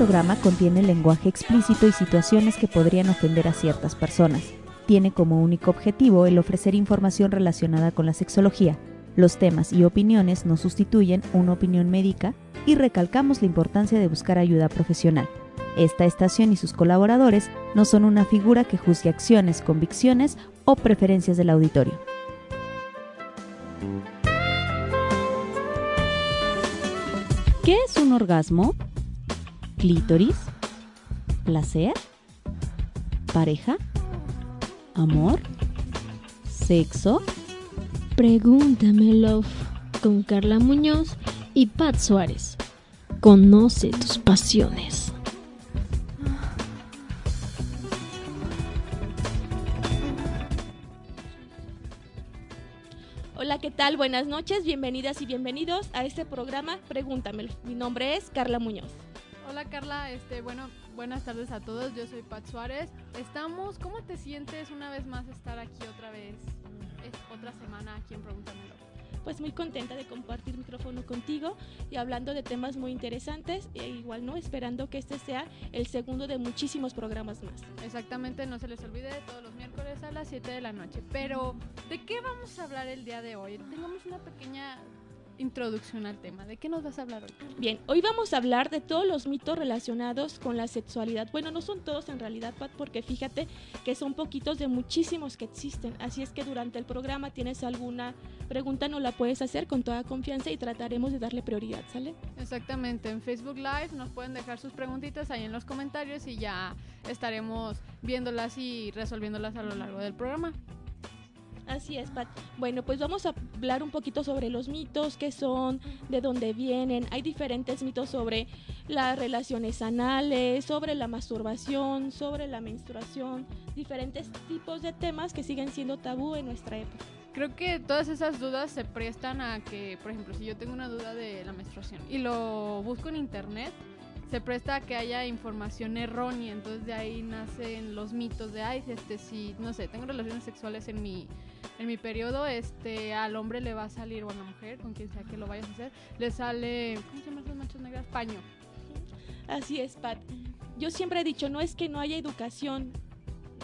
programa contiene lenguaje explícito y situaciones que podrían ofender a ciertas personas. Tiene como único objetivo el ofrecer información relacionada con la sexología. Los temas y opiniones no sustituyen una opinión médica y recalcamos la importancia de buscar ayuda profesional. Esta estación y sus colaboradores no son una figura que juzgue acciones, convicciones o preferencias del auditorio. ¿Qué es un orgasmo? Clítoris, placer, pareja, amor, sexo. Pregúntame, Love, con Carla Muñoz y Pat Suárez. Conoce tus pasiones. Hola, ¿qué tal? Buenas noches, bienvenidas y bienvenidos a este programa Pregúntamelo. Mi nombre es Carla Muñoz. Hola Carla, este, bueno, buenas tardes a todos, yo soy Pat Suárez. Estamos, ¿cómo te sientes una vez más estar aquí otra vez? Es otra semana aquí en Pregúntamelo. Pues muy contenta de compartir micrófono contigo y hablando de temas muy interesantes e igual no esperando que este sea el segundo de muchísimos programas más. Exactamente, no se les olvide, todos los miércoles a las 7 de la noche. Pero, ¿de qué vamos a hablar el día de hoy? Tengamos una pequeña introducción al tema. ¿De qué nos vas a hablar hoy? Bien, hoy vamos a hablar de todos los mitos relacionados con la sexualidad. Bueno, no son todos en realidad, Pat, porque fíjate que son poquitos de muchísimos que existen. Así es que durante el programa tienes alguna pregunta, no la puedes hacer con toda confianza y trataremos de darle prioridad, ¿sale? Exactamente, en Facebook Live nos pueden dejar sus preguntitas ahí en los comentarios y ya estaremos viéndolas y resolviéndolas a lo largo del programa. Así es, Pat. Bueno, pues vamos a hablar un poquito sobre los mitos, qué son, de dónde vienen. Hay diferentes mitos sobre las relaciones anales, sobre la masturbación, sobre la menstruación, diferentes tipos de temas que siguen siendo tabú en nuestra época. Creo que todas esas dudas se prestan a que, por ejemplo, si yo tengo una duda de la menstruación y lo busco en internet, se presta a que haya información errónea, entonces de ahí nacen los mitos de, ay, este, si, no sé, tengo relaciones sexuales en mi, en mi periodo, este, al hombre le va a salir, o a la mujer, con quien sea que lo vayas a hacer, le sale, ¿cómo se llaman esas manchas negras? Paño. Así es, Pat. Yo siempre he dicho, no es que no haya educación,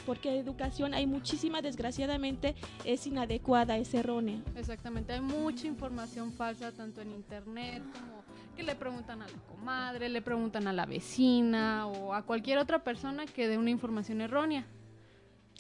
porque educación hay muchísima, desgraciadamente, es inadecuada, es errónea. Exactamente, hay mucha información falsa tanto en internet como que le preguntan a la comadre, le preguntan a la vecina o a cualquier otra persona que dé una información errónea.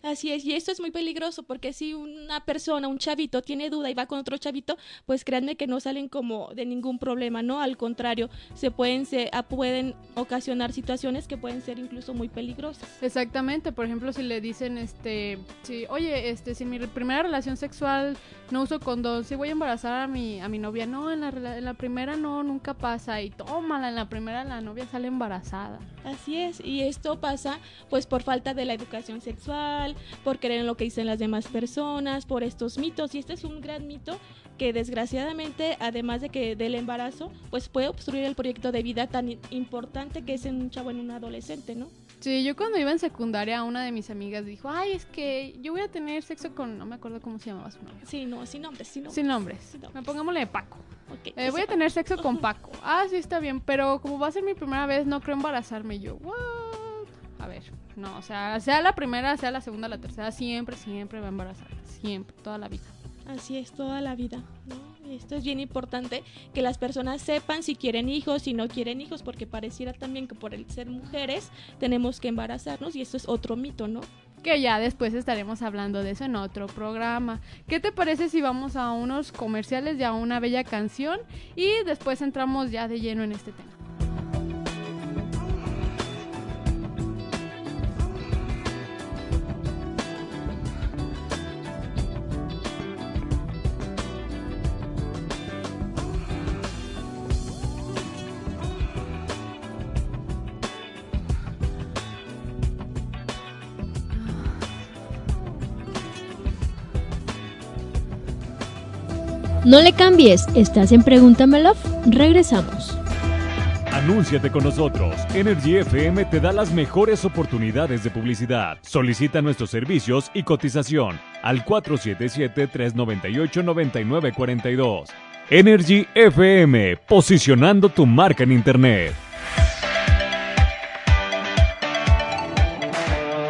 Así es, y esto es muy peligroso porque si una persona, un chavito, tiene duda y va con otro chavito, pues créanme que no salen como de ningún problema, ¿no? Al contrario, se pueden, se, ah, pueden ocasionar situaciones que pueden ser incluso muy peligrosas. Exactamente, por ejemplo, si le dicen, este, si, oye, este, si en mi primera relación sexual no uso condón, si voy a embarazar a mi, a mi novia, no, en la, en la primera no, nunca pasa, y tómala, en la primera la novia sale embarazada. Así es, y esto pasa pues por falta de la educación sexual, por creer en lo que dicen las demás personas, por estos mitos, y este es un gran mito que desgraciadamente, además de que del embarazo, pues puede obstruir el proyecto de vida tan importante que es en un chavo, en un adolescente, ¿no? Sí, yo cuando iba en secundaria, una de mis amigas dijo, ay, es que yo voy a tener sexo con, no me acuerdo cómo se llamaba su novio. Sí, no, sin nombres, sin nombres. Sin nombres. Sin nombres. Me pongámosle Paco. Ok, Eh, voy a tener sexo con Paco. Ah, sí, está bien, pero como va a ser mi primera vez, no creo embarazarme. Yo, what? A ver, no, o sea, sea la primera, sea la segunda, la tercera, siempre, siempre va a embarazar. Siempre, toda la vida. Así es, toda la vida, ¿no? Y esto es bien importante, que las personas sepan si quieren hijos, si no quieren hijos, porque pareciera también que por el ser mujeres tenemos que embarazarnos y esto es otro mito, ¿no? Que ya después estaremos hablando de eso en otro programa. ¿Qué te parece si vamos a unos comerciales y a una bella canción? Y después entramos ya de lleno en este tema. No le cambies, estás en Pregúntame Love. Regresamos. Anúnciate con nosotros. Energy FM te da las mejores oportunidades de publicidad. Solicita nuestros servicios y cotización al 477-398-9942. Energy FM, posicionando tu marca en Internet.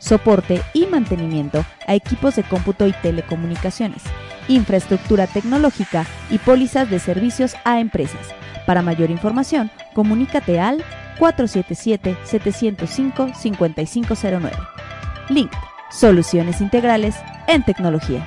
soporte y mantenimiento a equipos de cómputo y telecomunicaciones, infraestructura tecnológica y pólizas de servicios a empresas. Para mayor información, comunícate al 477-705-5509. Link, soluciones integrales en tecnología.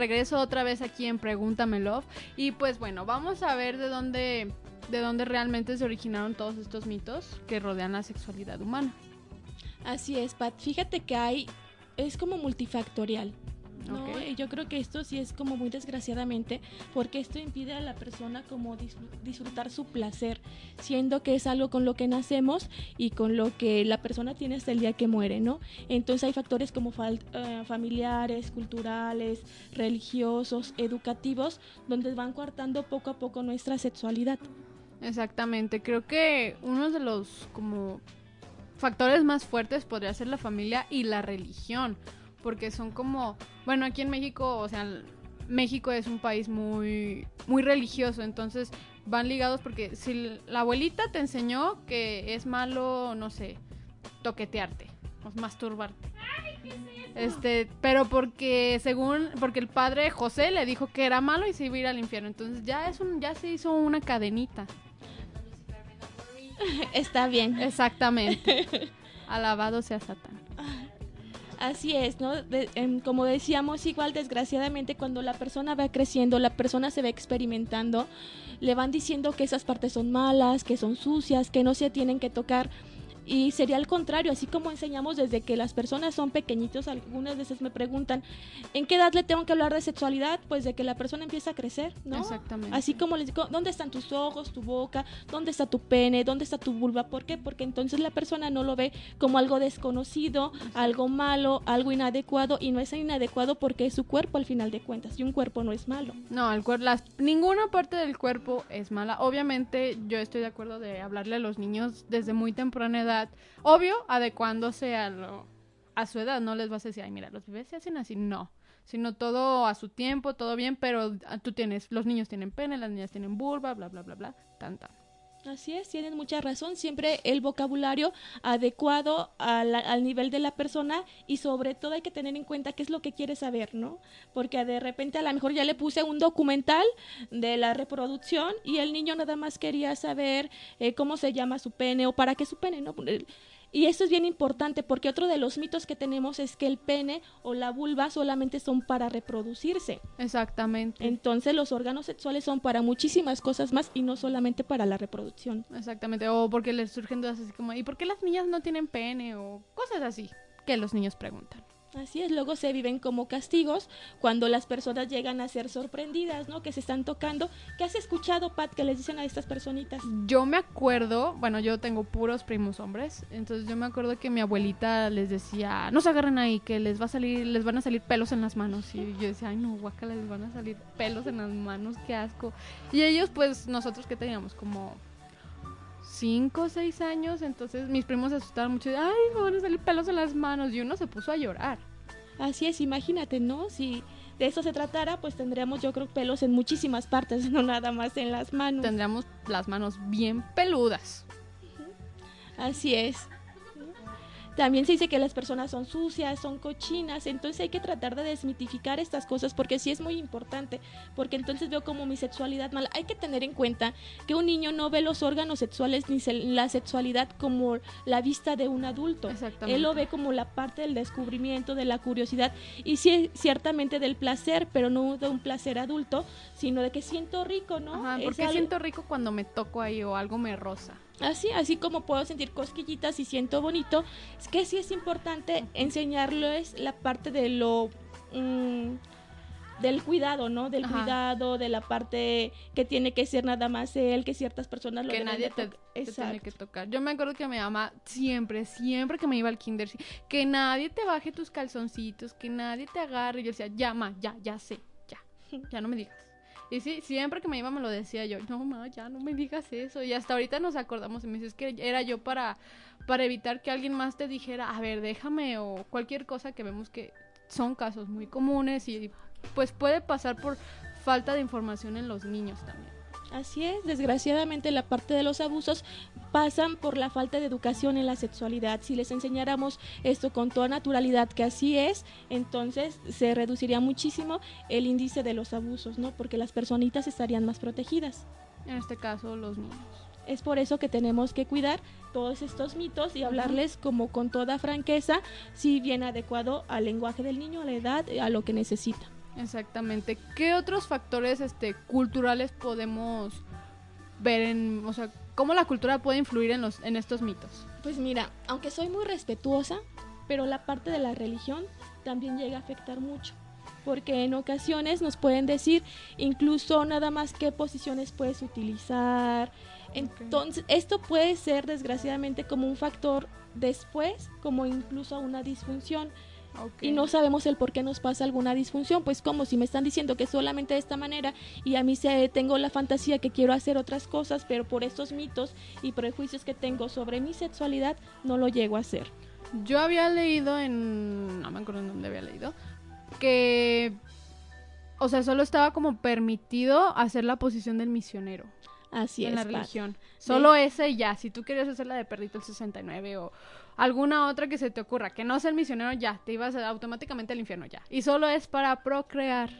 regreso otra vez aquí en Pregúntame Love. Y pues bueno, vamos a ver de dónde, de dónde realmente se originaron todos estos mitos que rodean la sexualidad humana. Así es, Pat. Fíjate que hay, es como multifactorial. Yo creo que esto sí es como muy desgraciadamente, porque esto impide a la persona como disfr- disfrutar su placer, siendo que es algo con lo que nacemos y con lo que la persona tiene hasta el día que muere, ¿no? Entonces hay factores como eh, familiares, culturales, religiosos, educativos, donde van coartando poco a poco nuestra sexualidad. Exactamente, creo que uno de los como factores más fuertes podría ser la familia y la religión, porque son como, bueno, aquí en México, o sea, México es un país muy muy religioso, entonces van ligados porque si la abuelita te enseñó que es malo, no sé, toquetearte o masturbarte. Este, pero porque según porque el padre José le dijo que era malo y se iba a ir al infierno, entonces ya es un ya se hizo una cadenita. Está bien. Exactamente. Alabado sea Satán. Así es, ¿no? De- em, como decíamos, igual desgraciadamente cuando la persona va creciendo, la persona se va experimentando, le van diciendo que esas partes son malas, que son sucias, que no se tienen que tocar. Y sería al contrario, así como enseñamos desde que las personas son pequeñitos, algunas veces me preguntan, ¿en qué edad le tengo que hablar de sexualidad? Pues de que la persona empieza a crecer, ¿no? Exactamente. Así como les digo, ¿dónde están tus ojos, tu boca? ¿Dónde está tu pene? ¿Dónde está tu vulva? ¿Por qué? Porque entonces la persona no lo ve como algo desconocido, algo malo, algo inadecuado y no es inadecuado porque es su cuerpo al final de cuentas y un cuerpo no es malo. No, el cuer- las, ninguna parte del cuerpo es mala. Obviamente, yo estoy de acuerdo de hablarle a los niños desde muy temprana edad. Obvio, adecuándose a, lo, a su edad. No les vas a decir, ay, mira, los bebés se hacen así. No. Sino todo a su tiempo, todo bien, pero ah, tú tienes, los niños tienen pene, las niñas tienen vulva, bla, bla, bla, bla, tan, tan. Así es, tienen mucha razón. Siempre el vocabulario adecuado al nivel de la persona y sobre todo hay que tener en cuenta qué es lo que quiere saber, ¿no? Porque de repente a lo mejor ya le puse un documental de la reproducción y el niño nada más quería saber eh, cómo se llama su pene o para qué su pene, ¿no? Y esto es bien importante porque otro de los mitos que tenemos es que el pene o la vulva solamente son para reproducirse. Exactamente. Entonces los órganos sexuales son para muchísimas cosas más y no solamente para la reproducción. Exactamente, o porque les surgen dudas así como, ¿y por qué las niñas no tienen pene? O cosas así que los niños preguntan. Así es, luego se viven como castigos cuando las personas llegan a ser sorprendidas, ¿no? Que se están tocando. ¿Qué has escuchado, Pat, que les dicen a estas personitas? Yo me acuerdo, bueno, yo tengo puros primos hombres, entonces yo me acuerdo que mi abuelita les decía, no se agarren ahí, que les va a salir, les van a salir pelos en las manos. Y yo decía, ay no, guacala, les van a salir pelos en las manos, qué asco. Y ellos, pues, nosotros que teníamos como cinco o seis años, entonces mis primos se asustaron mucho, ay, me van a salir pelos en las manos, y uno se puso a llorar. Así es, imagínate, ¿no? Si de eso se tratara, pues tendríamos, yo creo, pelos en muchísimas partes, no nada más en las manos. Tendríamos las manos bien peludas. Así es. También se dice que las personas son sucias, son cochinas, entonces hay que tratar de desmitificar estas cosas porque sí es muy importante, porque entonces veo como mi sexualidad mala. Hay que tener en cuenta que un niño no ve los órganos sexuales ni se- la sexualidad como la vista de un adulto. Exactamente. Él lo ve como la parte del descubrimiento, de la curiosidad y sí, ciertamente del placer, pero no de un placer adulto, sino de que siento rico, ¿no? Ajá, porque algo- siento rico cuando me toco ahí o algo me rosa. Así, así como puedo sentir cosquillitas y siento bonito, es que sí es importante enseñarles la parte de lo mm, del cuidado, ¿no? Del Ajá. cuidado, de la parte que tiene que ser nada más él, que ciertas personas lo que nadie te, te tiene que tocar. Yo me acuerdo que mi mamá siempre, siempre que me iba al kinder, que nadie te baje tus calzoncitos, que nadie te agarre. Y yo decía, ya, ma, ya, ya sé, ya, ya no me digas. Y sí, siempre que me iba me lo decía yo, no, ma, ya no me digas eso. Y hasta ahorita nos acordamos y me dices que era yo para, para evitar que alguien más te dijera, a ver, déjame, o cualquier cosa que vemos que son casos muy comunes y pues puede pasar por falta de información en los niños también. Así es, desgraciadamente la parte de los abusos pasan por la falta de educación en la sexualidad. Si les enseñáramos esto con toda naturalidad que así es, entonces se reduciría muchísimo el índice de los abusos, ¿no? Porque las personitas estarían más protegidas. En este caso, los niños. Es por eso que tenemos que cuidar todos estos mitos y hablarles como con toda franqueza, si bien adecuado al lenguaje del niño, a la edad, a lo que necesita. Exactamente. ¿Qué otros factores este, culturales podemos ver en, o sea, cómo la cultura puede influir en los, en estos mitos? Pues mira, aunque soy muy respetuosa, pero la parte de la religión también llega a afectar mucho. Porque en ocasiones nos pueden decir incluso nada más qué posiciones puedes utilizar. Entonces, esto puede ser desgraciadamente como un factor después, como incluso una disfunción. Y no sabemos el por qué nos pasa alguna disfunción, pues como si me están diciendo que solamente de esta manera y a mí se, tengo la fantasía que quiero hacer otras cosas, pero por estos mitos y prejuicios que tengo sobre mi sexualidad no lo llego a hacer. Yo había leído en, no me acuerdo en dónde había leído, que, o sea, solo estaba como permitido hacer la posición del misionero Así en es. la Pat. religión. Solo ese y ya. Si tú querías hacer la de Perdito el 69 o alguna otra que se te ocurra, que no sea el misionero, ya, te ibas automáticamente al infierno, ya. Y solo es para procrear.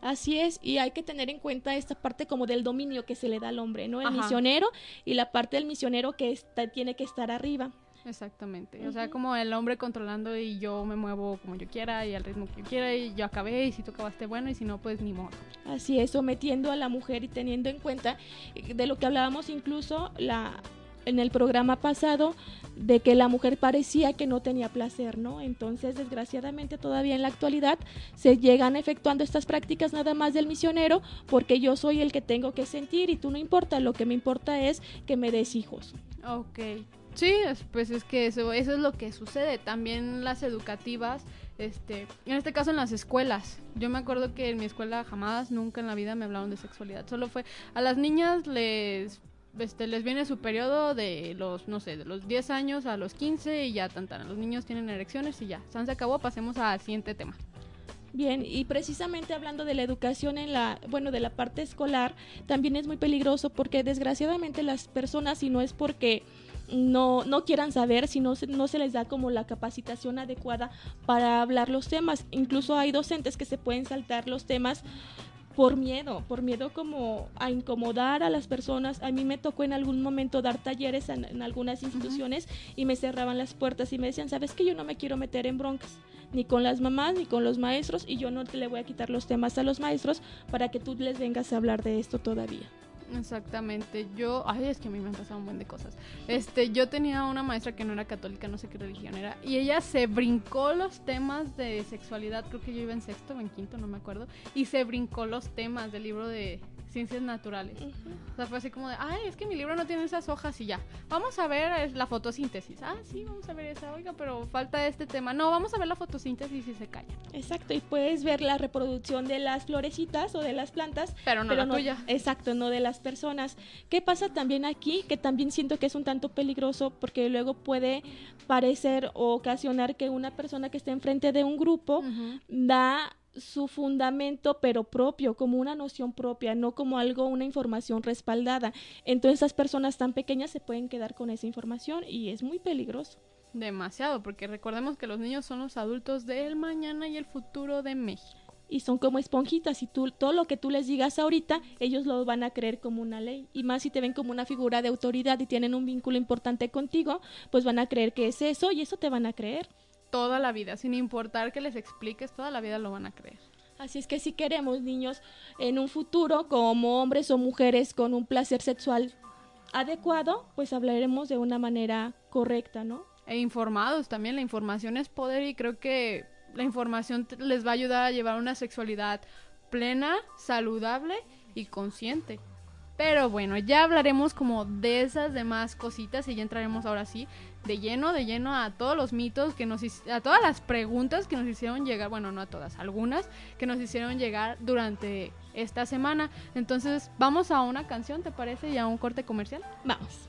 Así es, y hay que tener en cuenta esta parte como del dominio que se le da al hombre, ¿no? El Ajá. misionero y la parte del misionero que está, tiene que estar arriba. Exactamente. O sea, como el hombre controlando y yo me muevo como yo quiera y al ritmo que yo quiera y yo acabé y si tú acabaste bueno y si no, pues ni modo. Así es, sometiendo a la mujer y teniendo en cuenta eh, de lo que hablábamos incluso la en el programa pasado de que la mujer parecía que no tenía placer, ¿no? Entonces, desgraciadamente todavía en la actualidad se llegan efectuando estas prácticas nada más del misionero porque yo soy el que tengo que sentir y tú no importa, lo que me importa es que me des hijos. Ok. Sí, es- pues es que eso, eso es lo que sucede. También las educativas, este, en este caso en las escuelas. Yo me acuerdo que en mi escuela jamás, nunca en la vida me hablaron de sexualidad. Solo fue a las niñas les este, les viene su periodo de los, no sé, de los 10 años a los 15 y ya tan, tan. Los niños tienen erecciones y ya. San se acabó, pasemos al siguiente tema. Bien, y precisamente hablando de la educación en la, bueno, de la parte escolar, también es muy peligroso porque desgraciadamente las personas, si no es porque no, no quieran saber, si no no se les da como la capacitación adecuada para hablar los temas. Incluso hay docentes que se pueden saltar los temas por miedo, por miedo como a incomodar a las personas. A mí me tocó en algún momento dar talleres en, en algunas instituciones y me cerraban las puertas y me decían, sabes que yo no me quiero meter en broncas, ni con las mamás ni con los maestros y yo no te le voy a quitar los temas a los maestros para que tú les vengas a hablar de esto todavía. Exactamente. Yo, ay, es que a mí me han pasado un buen de cosas. Este, yo tenía una maestra que no era católica, no sé qué religión era, y ella se brincó los temas de sexualidad, creo que yo iba en sexto o en quinto, no me acuerdo, y se brincó los temas del libro de ciencias naturales. O sea, fue así como de, ay, es que mi libro no tiene esas hojas y ya. Vamos a ver es la fotosíntesis. Ah, sí, vamos a ver esa. Oiga, pero falta este tema. No, vamos a ver la fotosíntesis y se callan. Exacto, y puedes ver la reproducción de las florecitas o de las plantas, Pero no la tuya. Exacto, no de las personas. ¿Qué pasa también aquí? Que también siento que es un tanto peligroso porque luego puede parecer o ocasionar que una persona que esté enfrente de un grupo da su fundamento pero propio, como una noción propia, no como algo, una información respaldada. Entonces esas personas tan pequeñas se pueden quedar con esa información y es muy peligroso. Demasiado, porque recordemos que los niños son los adultos del mañana y el futuro de México. Y son como esponjitas y tú todo lo que tú les digas ahorita ellos lo van a creer como una ley y más si te ven como una figura de autoridad y tienen un vínculo importante contigo pues van a creer que es eso y eso te van a creer Toda la vida, sin importar que les expliques, toda la vida lo van a creer. así es que si queremos niños en un futuro como hombres o mujeres con un placer sexual adecuado, pues hablaremos de una manera correcta, ¿no? E informados también, la información es poder y creo que la información les va a ayudar a llevar una sexualidad plena, saludable y consciente. Pero bueno, ya hablaremos como de esas demás cositas y ya entraremos ahora sí de lleno, de lleno a todos los mitos que nos a todas las preguntas que nos hicieron llegar, bueno, no a todas, algunas que nos hicieron llegar durante esta semana. Entonces, vamos a una canción, ¿te parece? Y a un corte comercial. Vamos.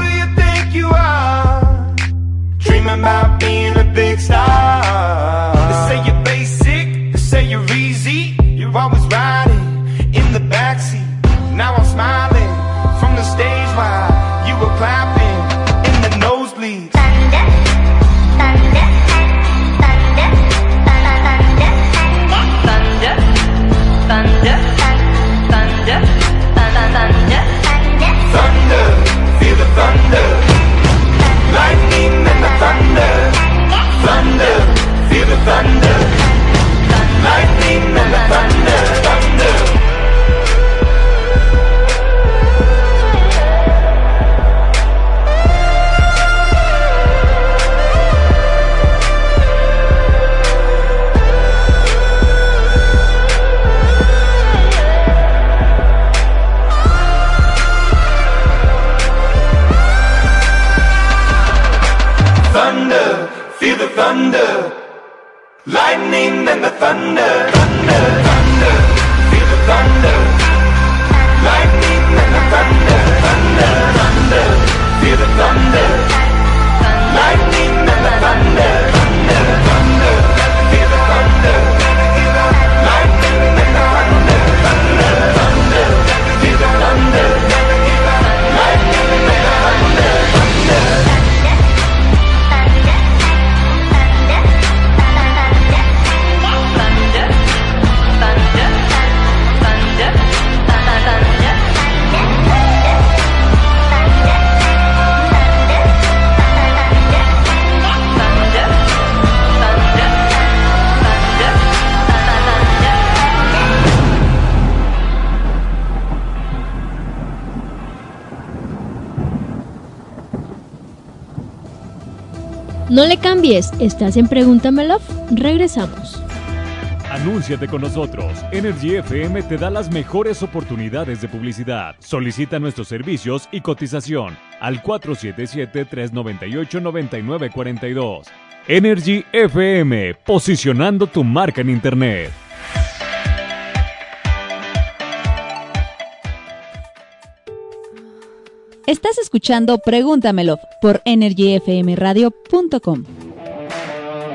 Dreaming about being a big star. Cambies, estás en Pregúntame Love. Regresamos. Anúnciate con nosotros. Energy FM te da las mejores oportunidades de publicidad. Solicita nuestros servicios y cotización al 477-398-9942. Energy FM, posicionando tu marca en Internet. Estás escuchando Pregúntamelo por energyfmradio.com.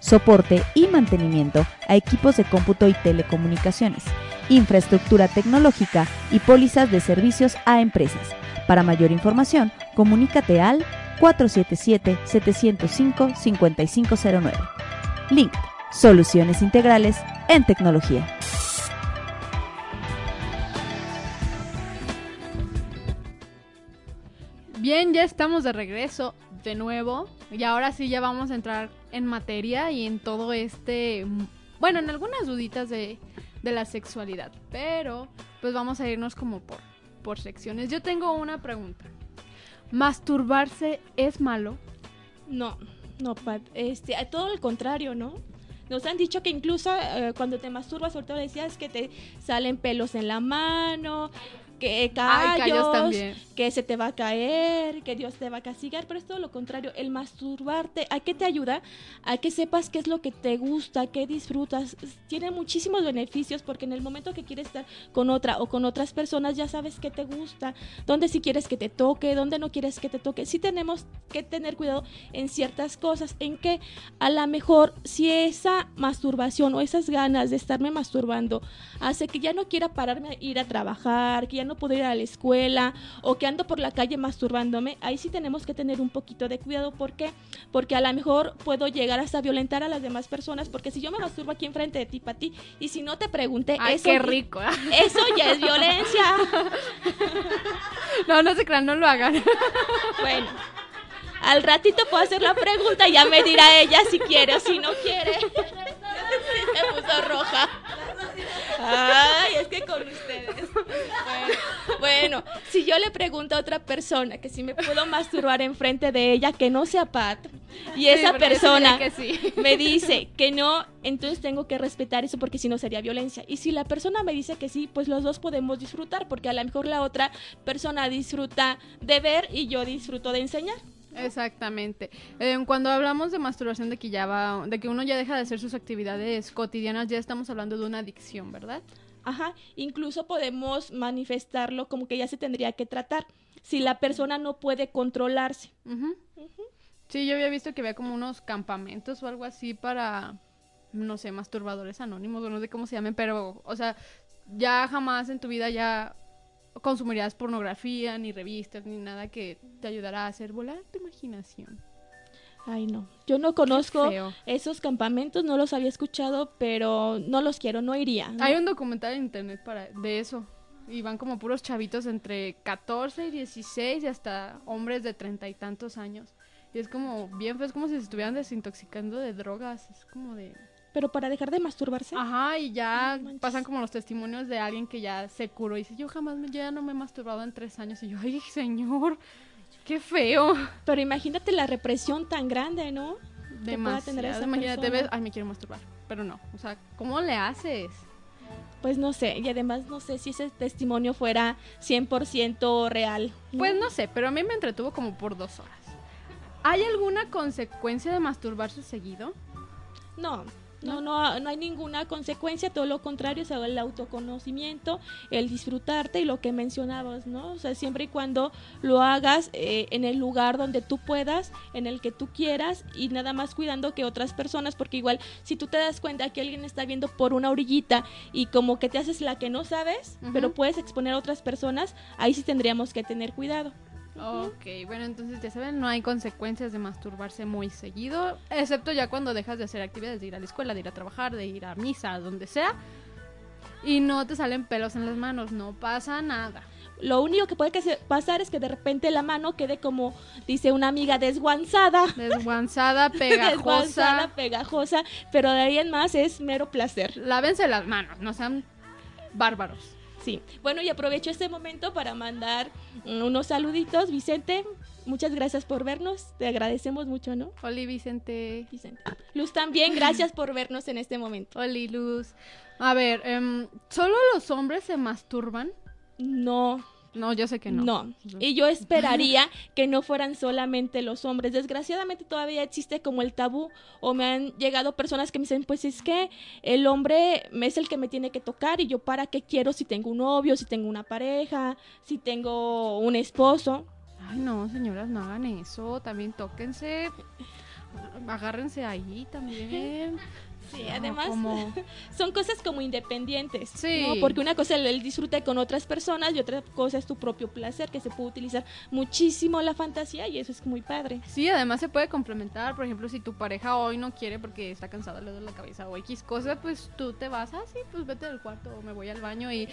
soporte y mantenimiento a equipos de cómputo y telecomunicaciones, infraestructura tecnológica y pólizas de servicios a empresas. Para mayor información, comunícate al 477-705-5509. Link, soluciones integrales en tecnología. Bien, ya estamos de regreso de nuevo. Y ahora sí ya vamos a entrar en materia y en todo este... Bueno, en algunas duditas de, de la sexualidad. Pero pues vamos a irnos como por, por secciones. Yo tengo una pregunta. ¿Masturbarse es malo? No, no, Pat. Este, todo el contrario, ¿no? Nos han dicho que incluso eh, cuando te masturbas, ahorita lo decías que te salen pelos en la mano, que callos, Ay, callos también. que se te va a caer, que Dios te va a castigar, pero es todo lo contrario. El masturbarte, ¿a qué te ayuda? A que sepas qué es lo que te gusta, qué disfrutas. Tiene muchísimos beneficios porque en el momento que quieres estar con otra o con otras personas ya sabes qué te gusta, dónde sí quieres que te toque, dónde no quieres que te toque. Sí tenemos que tener cuidado en ciertas cosas, en que a lo mejor si esa masturbación o esas ganas de estarme masturbando hace que ya no quiera pararme a ir a trabajar, que ya no puedo ir a la escuela o que ando por la calle masturbándome, ahí sí tenemos que tener un poquito de cuidado. ¿Por qué? Porque a lo mejor puedo llegar hasta violentar a las demás personas, porque si yo me masturbo aquí enfrente de ti, para ti, y si no te pregunté, Ay, eso, qué rico. eso ya es violencia. No, no se crean, no lo hagan. Bueno, al ratito puedo hacer la pregunta, ya me dirá ella si quiere o si no quiere. Se puso roja. Ay, es que con ustedes. Bueno, bueno, si yo le pregunto a otra persona que si me puedo masturbar enfrente de ella, que no sea Pat, y esa persona diría que sí. me dice que no, entonces tengo que respetar eso porque si no sería violencia. Y si la persona me dice que sí, pues los dos podemos disfrutar, porque a lo mejor la otra persona disfruta de ver y yo disfruto de enseñar. Exactamente. Eh, cuando hablamos de masturbación, de que ya va, de que uno ya deja de hacer sus actividades cotidianas, ya estamos hablando de una adicción, ¿verdad? Ajá, incluso podemos manifestarlo como que ya se tendría que tratar si la persona no puede controlarse. Ujú. Sí, yo había visto que había como unos campamentos o algo así para, no sé, masturbadores anónimos o no sé cómo se llamen, pero, o sea, ya jamás en tu vida ya consumirías pornografía, ni revistas, ni nada que te ayudara a hacer volar tu imaginación. Ay, no. Yo no conozco esos campamentos, no los había escuchado, pero no los quiero, no iría. ¿no? Hay un documental en internet para de eso. Y van como puros chavitos entre 14 y 16 y hasta hombres de treinta y tantos años. Y es como bien es como si se estuvieran desintoxicando de drogas. Es como de... Pero para dejar de masturbarse. Ajá, y ya No pasan como los testimonios de alguien que ya se curó y dice, yo jamás, me, yo ya no me he masturbado en tres años. Y yo, ay, señor, qué feo. Pero imagínate la represión tan grande, ¿no? Demasiado. esa Imagínate, persona. ves, ay, me quiero masturbar. Pero no, o sea, ¿cómo le haces? Pues no sé, y además no sé si ese testimonio fuera 100% real. ¿no? Pues no sé, pero a mí me entretuvo como por dos horas. ¿Hay alguna consecuencia de masturbarse seguido? No, no, no, no hay ninguna consecuencia, todo lo contrario, es el autoconocimiento, el disfrutarte y lo que mencionabas, ¿no? O sea, siempre y cuando lo hagas eh, en el lugar donde tú puedas, en el que tú quieras y nada más cuidando que otras personas, porque igual si tú te das cuenta que alguien está viendo por una orillita y como que te haces la que no sabes, pero puedes exponer a otras personas, ahí sí tendríamos que tener cuidado. Ok, bueno, entonces ya saben, no hay consecuencias de masturbarse muy seguido, excepto ya cuando dejas de hacer actividades, de ir a la escuela, de ir a trabajar, de ir a misa, donde sea, y no te salen pelos en las manos, no pasa nada. Lo único que puede que pasar es que de repente la mano quede como, dice una amiga, desguanzada. Desguanzada, pegajosa. Desguanzada, pegajosa, pero de ahí en más es mero placer. Lávense las manos, no sean bárbaros. Sí. Bueno, y aprovecho este momento para mandar mm, unos saluditos. Vicente, muchas gracias por vernos. Te agradecemos mucho, ¿no? Oli Vicente. Vicente. Luz también, gracias por vernos en este momento. Oli Luz. A ver, em, ¿solo los hombres se masturban? No, No, yo sé que no. no. Y yo esperaría que no fueran solamente los hombres. Desgraciadamente todavía existe como el tabú o me han llegado personas que me dicen, pues es que el hombre es el que me tiene que tocar y yo para qué quiero si tengo un novio, si tengo una pareja, si tengo un esposo. Ay, no, señoras, no hagan eso. También tóquense. Agárrense ahí también. Sí, No, además como- son cosas como independientes. Sí. ¿no? Porque una cosa es el disfrute con otras personas y otra cosa es tu propio placer, que se puede utilizar muchísimo la fantasía y eso es muy padre. Sí, además se puede complementar. Por ejemplo, si tu pareja hoy no quiere porque está cansada, le duele la cabeza o X cosa, pues tú te vas así, pues vete al cuarto o me voy al baño y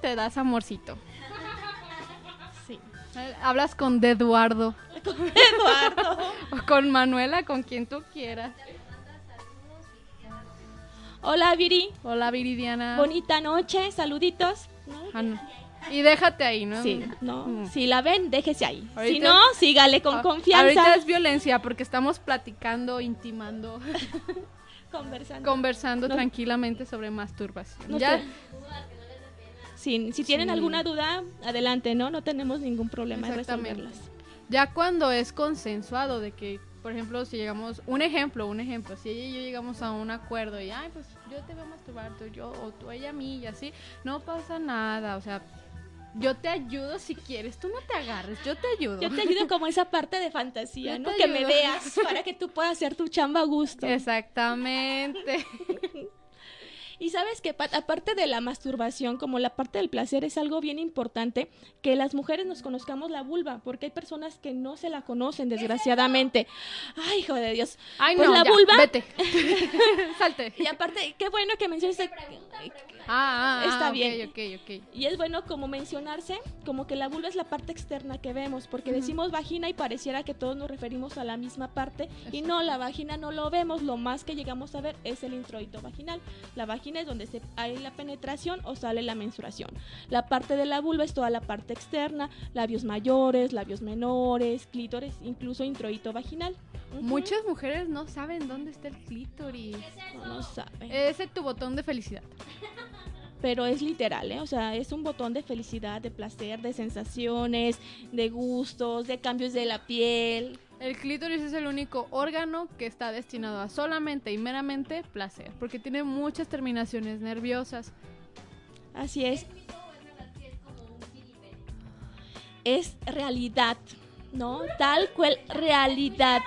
te das amorcito. Sí. Hablas con de Eduardo. Eduardo. O con Manuela, con quien tú quieras. Hola, Viri. Hola, Viridiana. Bonita noche. Saluditos. Ah, no. Y déjate ahí, ¿no? Sí, no. Mm. Si la ven, déjese ahí. Si no, sígale con Ah, confianza. Ahorita es violencia porque estamos platicando, intimando, Conversando. conversando No. tranquilamente sobre masturbación. No ya, te- Sí, si tienen Sí. alguna duda, adelante, ¿no? No tenemos ningún problema en resolverlas. ya cuando es consensuado de que, por ejemplo, si llegamos, un ejemplo, un ejemplo, si ella y yo llegamos a un acuerdo y, ay, pues yo te voy a masturbar, tú yo, o tú ella a mí, y así, no pasa nada, o sea, yo te ayudo si quieres, tú no te agarres, yo te ayudo. Yo te ayudo como esa parte de fantasía, Yo ¿no? Que me veas para que tú puedas hacer tu chamba a gusto. Exactamente. Y sabes que Pat, aparte de la masturbación, como la parte del placer, es algo bien importante que las mujeres nos conozcamos la vulva, porque hay personas que no se la conocen, desgraciadamente. Ay, hijo de Dios. Ay, Pues no, la ya, vulva- vete. Salte. Y aparte, qué bueno que menciones. Ah, ah, Está ah, ok, bien. Ok, ok, Y es bueno como mencionarse, como que la vulva es la parte externa que vemos, porque Ujú. decimos vagina y pareciera que todos nos referimos a la misma parte, y no, la vagina no lo vemos, lo más que llegamos a ver es el introito vaginal. La vagina es donde se, hay la penetración o sale la menstruación. La parte de la vulva es toda la parte externa, labios mayores, labios menores, clítores, incluso introito vaginal. Muchas mujeres no saben dónde está el clítoris. no, no saben. Ese es tu botón de felicidad. pero es literal, ¿eh? O sea, es un botón de felicidad, de placer, de sensaciones, de gustos, de cambios de la piel. El clítoris es el único órgano que está destinado a solamente y meramente placer, porque tiene muchas terminaciones nerviosas. Así es. Es realidad, ¿no? Tal cual realidad.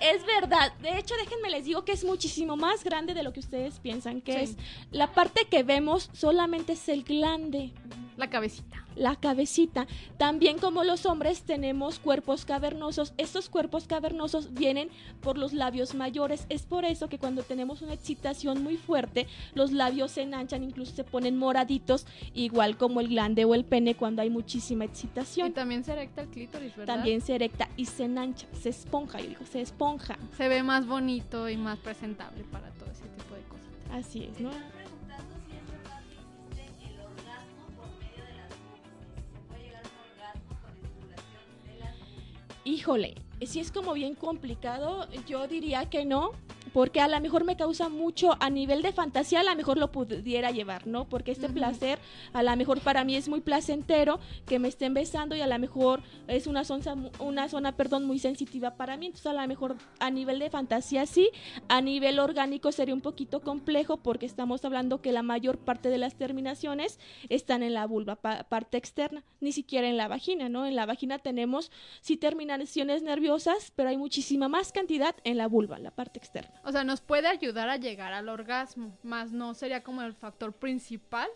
Es verdad. De hecho, déjenme les digo que es muchísimo más grande de lo que ustedes piensan que Sí. es. La parte que vemos solamente es el glande. La cabecita. La cabecita. También como los hombres tenemos cuerpos cavernosos. Estos cuerpos cavernosos vienen por los labios mayores. Es por eso que cuando tenemos una excitación muy fuerte, los labios se enhanchan, incluso se ponen moraditos, igual como el glande o el pene cuando hay muchísima Y excitación. también se erecta el clítoris, ¿verdad? También se erecta y se enancha, se esponja, yo digo, se esponja. Se ve más bonito y más presentable para todo ese tipo de cositas. Así es, ¿no? Híjole, si es como bien complicado, yo diría que no, porque a lo mejor me causa mucho a nivel de fantasía, a lo mejor lo pudiera llevar, ¿no? Porque este placer, a lo mejor para mí es muy placentero que me estén besando y a lo mejor es una zona, una zona, perdón, muy sensitiva para mí, entonces a lo mejor a nivel de fantasía sí, a nivel orgánico sería un poquito complejo porque estamos hablando que la mayor parte de las terminaciones están en la vulva, pa- parte externa, ni siquiera en la vagina, ¿no? En la vagina tenemos sí terminaciones nerviosas, pero hay muchísima más cantidad en la vulva, la parte externa. O sea, nos puede ayudar a llegar al orgasmo, más no sería como el factor principal.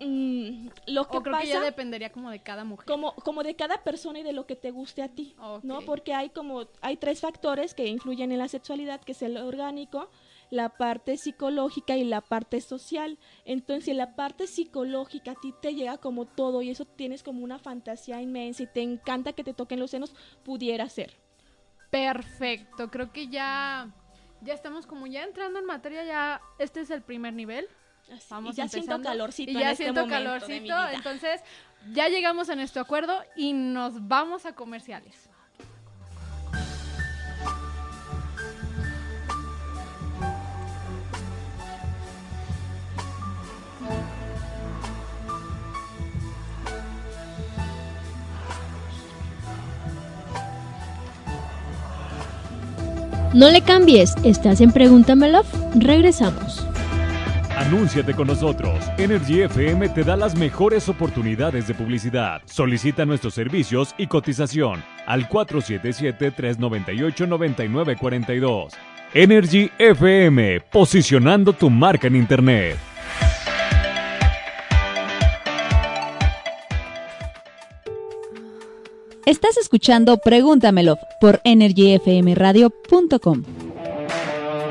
Mm, lo que o creo pasa que ya dependería como de cada mujer. como, como de cada persona y de lo que te guste a ti, ¿no? Porque hay como, hay tres factores que influyen en la sexualidad, que es el orgánico, la parte psicológica y la parte social. Entonces, si la parte psicológica a ti te llega como todo y eso tienes como una fantasía inmensa y te encanta que te toquen los senos, pudiera ser. Perfecto, creo que ya ya estamos como ya entrando en materia, ya este es el primer nivel. Así, Vamos y ya siento calorcito Y en ya este siento calorcito, entonces ya llegamos a nuestro acuerdo y nos vamos a comerciales. No le cambies, estás en Pregúntame Love. Regresamos. Anúnciate con nosotros. Energy FM te da las mejores oportunidades de publicidad. Solicita nuestros servicios y cotización al 477-398-9942. Energy FM, posicionando tu marca en Internet. Estás escuchando Pregúntamelo por energyfmradio.com.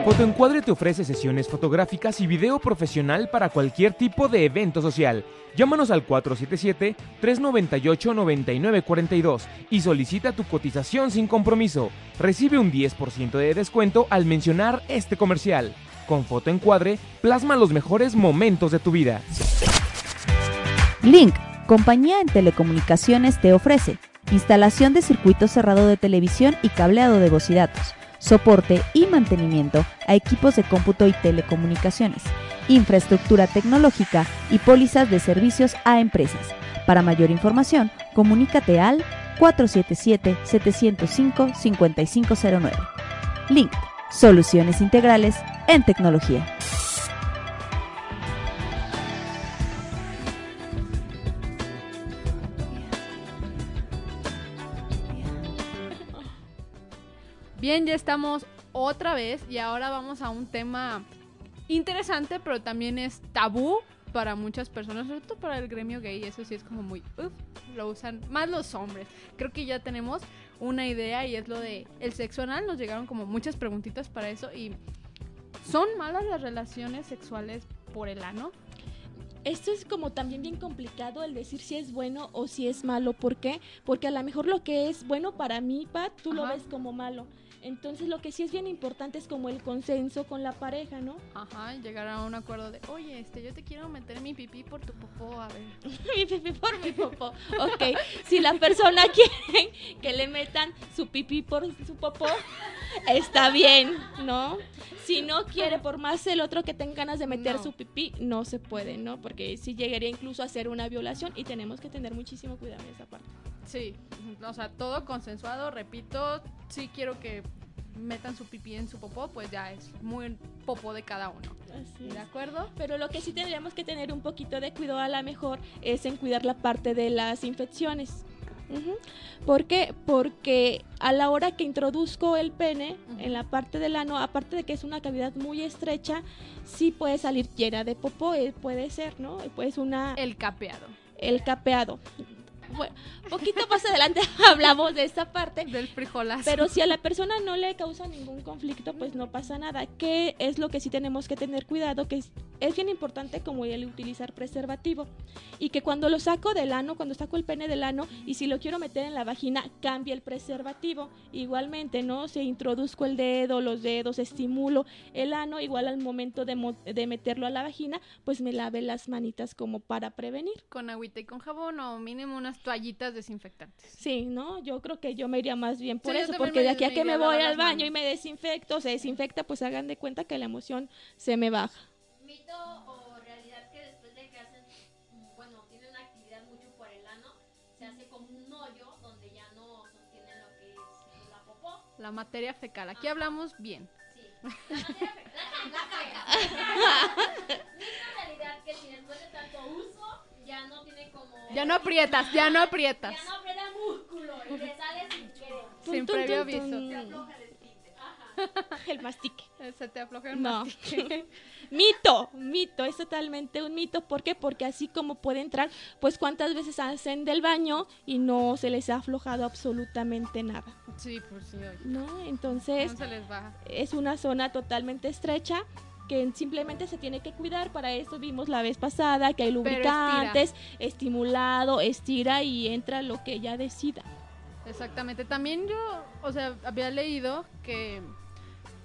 Fotoencuadre te ofrece sesiones fotográficas y video profesional para cualquier tipo de evento social. Llámanos al 477-398-9942 y solicita tu cotización sin compromiso. Recibe un 10% de descuento al mencionar este comercial. Con Fotoencuadre, plasma los mejores momentos de tu vida. Link, compañía en telecomunicaciones, te ofrece instalación de circuito cerrado de televisión y cableado de voz y datos, soporte y mantenimiento a equipos de cómputo y telecomunicaciones, infraestructura tecnológica y pólizas de servicios a empresas. Para mayor información, comunícate al 477-705-5509. Link, soluciones integrales en tecnología. Bien, ya estamos otra vez y ahora vamos a un tema interesante, pero también es tabú para muchas personas, sobre todo para el gremio gay. Eso sí es como muy, uf, lo usan más los hombres. Creo que ya tenemos una idea y es lo de el sexo anal. Nos llegaron como muchas preguntitas para eso y son malas las relaciones sexuales por el ano. Esto es como también bien complicado el decir si es bueno o si es malo. ¿Por qué? Porque a lo mejor lo que es bueno para mí, Pat, tú lo ves como malo. Entonces lo que sí es bien importante es como el consenso con la pareja, ¿no? Ajá, llegar a un acuerdo de, oye, este, yo te quiero meter mi pipí por tu popó, a ver. mi pipí por mi popó. Ok, si la persona quiere que le metan su pipí por su popó, está bien, ¿no? Si no quiere, por más el otro que tenga ganas de meter No. su pipí, no se puede, ¿no? Porque sí llegaría incluso a ser una violación y tenemos que tener muchísimo cuidado en esa parte. Sí, o sea, todo consensuado, repito, sí quiero que metan su pipí en su popó, pues ya es muy popó de cada uno. Así ¿De acuerdo? Pero lo que sí tendríamos que tener un poquito de cuidado a lo mejor es en cuidar la parte de las infecciones. ¿Por qué? Porque a la hora que introduzco el pene en la parte del ano, aparte de que es una cavidad muy estrecha, sí puede salir llena de popó, eh, puede ser, ¿no? Pues una El capeado. el capeado. Bueno, poquito más adelante hablamos de esta parte, Del frijolazo. pero si a la persona no le causa ningún conflicto, pues no pasa nada. ¿Qué es lo que sí tenemos que tener cuidado? Que es, es bien importante como el utilizar preservativo. Y que cuando lo saco del ano, cuando saco el pene del ano, y si lo quiero meter en la vagina, cambie el preservativo. Igualmente, ¿no? Si introduzco el dedo, los dedos, estimulo el ano, igual al momento de, mo- de meterlo a la vagina, pues me lave las manitas como para prevenir. con agüita y con jabón o mínimo unas toallitas desinfectantes. Sí, ¿no? Yo creo que yo me iría más bien por Sí, eso, porque de aquí a que me voy al baño manos. y me desinfecto, se desinfecta, pues hagan de cuenta que la emoción se me baja. mito o realidad que después de que hacen, bueno, tienen una actividad mucho por el ano, se hace como un hoyo donde ya no sostienen lo que es la popó. La materia fecal. Aquí hablamos bien. Sí. La materia fecal. La fecal. Mito o realidad que si después de tanto uso ya no tiene como... Ya no aprietas, ya no aprietas. Ya no aprieta músculo y te sale sin querer. Sin previo aviso. tun. Se afloja el esfínter. Ajá. El mastique. Se te afloja el No. mastique. Mito, mito, es totalmente un mito. ¿Por qué? Porque así como puede entrar, pues cuántas veces hacen del baño y no se les ha aflojado absolutamente nada, Sí, por si oye. ¿no? Entonces, No se les baja. es una zona totalmente estrecha que simplemente se tiene que cuidar. Para eso vimos la vez pasada que hay estira. lubricantes, estimulado, estira y entra lo que ella decida. Exactamente. También yo, o sea, había leído que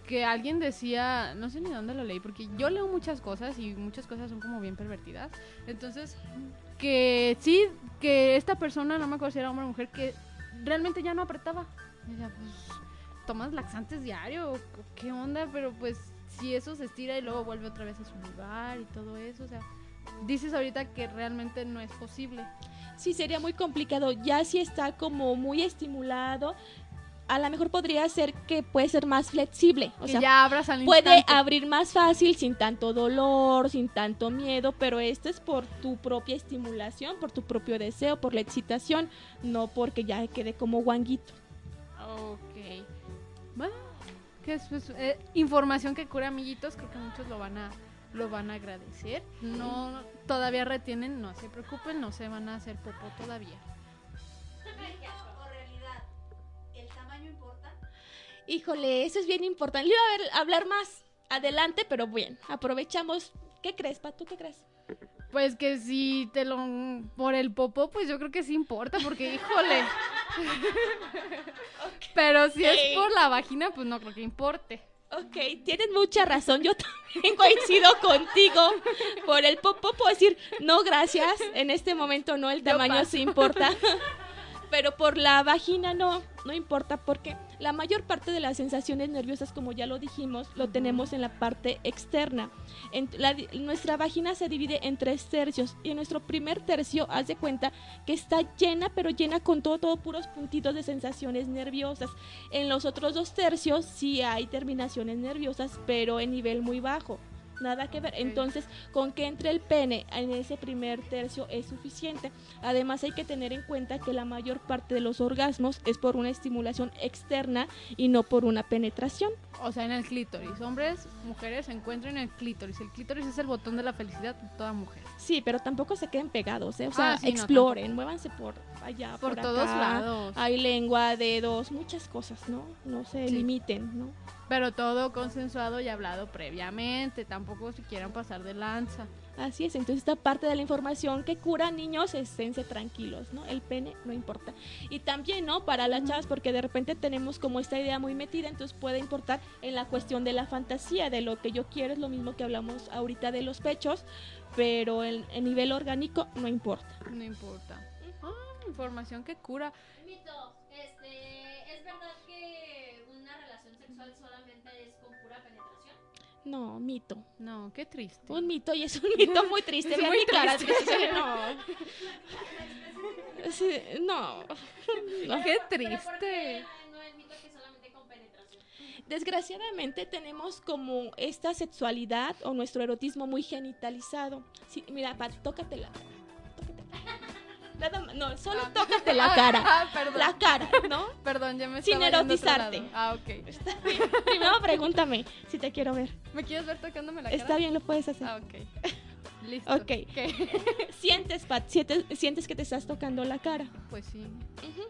que alguien decía, no sé ni dónde lo leí, porque yo leo muchas cosas y muchas cosas son como bien pervertidas. Entonces, que sí, que esta persona, no me acuerdo si era hombre o mujer, que realmente ya no apretaba. Y decía, pues, ¿tomas laxantes diario? ¿O ¿Qué onda? Pero pues, si eso se estira y luego vuelve otra vez a su lugar y todo eso, o sea, dices ahorita que realmente no es posible. Sí, sería muy complicado. Ya si está como muy estimulado, a lo mejor podría ser que puede ser más flexible. O que sea, ya abras al puede instante. abrir más fácil, sin tanto dolor, sin tanto miedo, pero esto es por tu propia estimulación, por tu propio deseo, por la excitación, no porque ya quede como guanguito. Ok. Bueno, que es pues, eh, información que cura amiguitos, creo que muchos lo van a lo van a agradecer. No todavía retienen, no se preocupen, no se van a hacer popó todavía. O realidad, ¿el tamaño importa? Híjole, eso es bien importante. Le iba a ver- hablar más adelante, pero bien, aprovechamos. ¿Qué crees, Pat? ¿Tú qué crees? Pues que si te lo por el popó, pues yo creo que sí importa, porque híjole. Pero si es por la vagina, pues no creo que importe. Ok, tienes mucha razón. Yo también coincido contigo. Por el popo puedo decir, no, gracias. En este momento no, el tamaño sí importa. Pero por la vagina no, no importa porque la mayor parte de las sensaciones nerviosas, como ya lo dijimos, lo tenemos en la parte externa. En la di- nuestra vagina se divide en tres tercios y en nuestro primer tercio, haz de cuenta que está llena, pero llena con todo, todo puros puntitos de sensaciones nerviosas. En los otros dos tercios sí hay terminaciones nerviosas, pero en nivel muy bajo. Nada que ver. Entonces, con que entre el pene en ese primer tercio es suficiente. Además, hay que tener en cuenta que la mayor parte de los orgasmos es por una estimulación externa y no por una penetración. O sea, en el clítoris. Hombres, mujeres se encuentran en el clítoris. El clítoris es el botón de la felicidad de toda mujer. Sí, pero tampoco se queden pegados, ¿eh? O sea, Ah, sí, no, exploren, muévanse por allá, Por, por, todos acá. lados. Hay lengua, dedos, muchas cosas, ¿no? No se Sí. limiten, ¿no? Pero todo consensuado y hablado previamente. Tampoco se quieran pasar de lanza. Así es, entonces esta parte de la información que cura niños, esténse tranquilos, ¿no? El pene no importa. Y también, ¿no? Para las chavas, porque de repente tenemos como esta idea muy metida, entonces puede importar en la cuestión de la fantasía, de lo que yo quiero, es lo mismo que hablamos ahorita de los pechos, pero en nivel orgánico no importa. No importa. Ah, información que cura. Mito, este, ¿es verdad No, mito. No, qué triste. Un mito y es un mito muy triste. Es muy triste. No. Sí, no. No. Qué Pero ¿por qué triste. Desgraciadamente tenemos como esta sexualidad o nuestro erotismo muy genitalizado. Sí, mira, Pat, tócate Nada más, no, solo Ah. tócate la Ah, cara. ah, perdón. La cara, ¿no? Perdón, ya me Sin erotizarte. Ah, ok. Está bien. Primero pregúntame si te quiero ver. ¿Me quieres ver tocándome la cara? Está bien, lo puedes hacer. Ah, ok. Listo. Ok. ¿Qué? Sientes, Pat, sientes, sientes que te estás tocando la cara. Pues sí.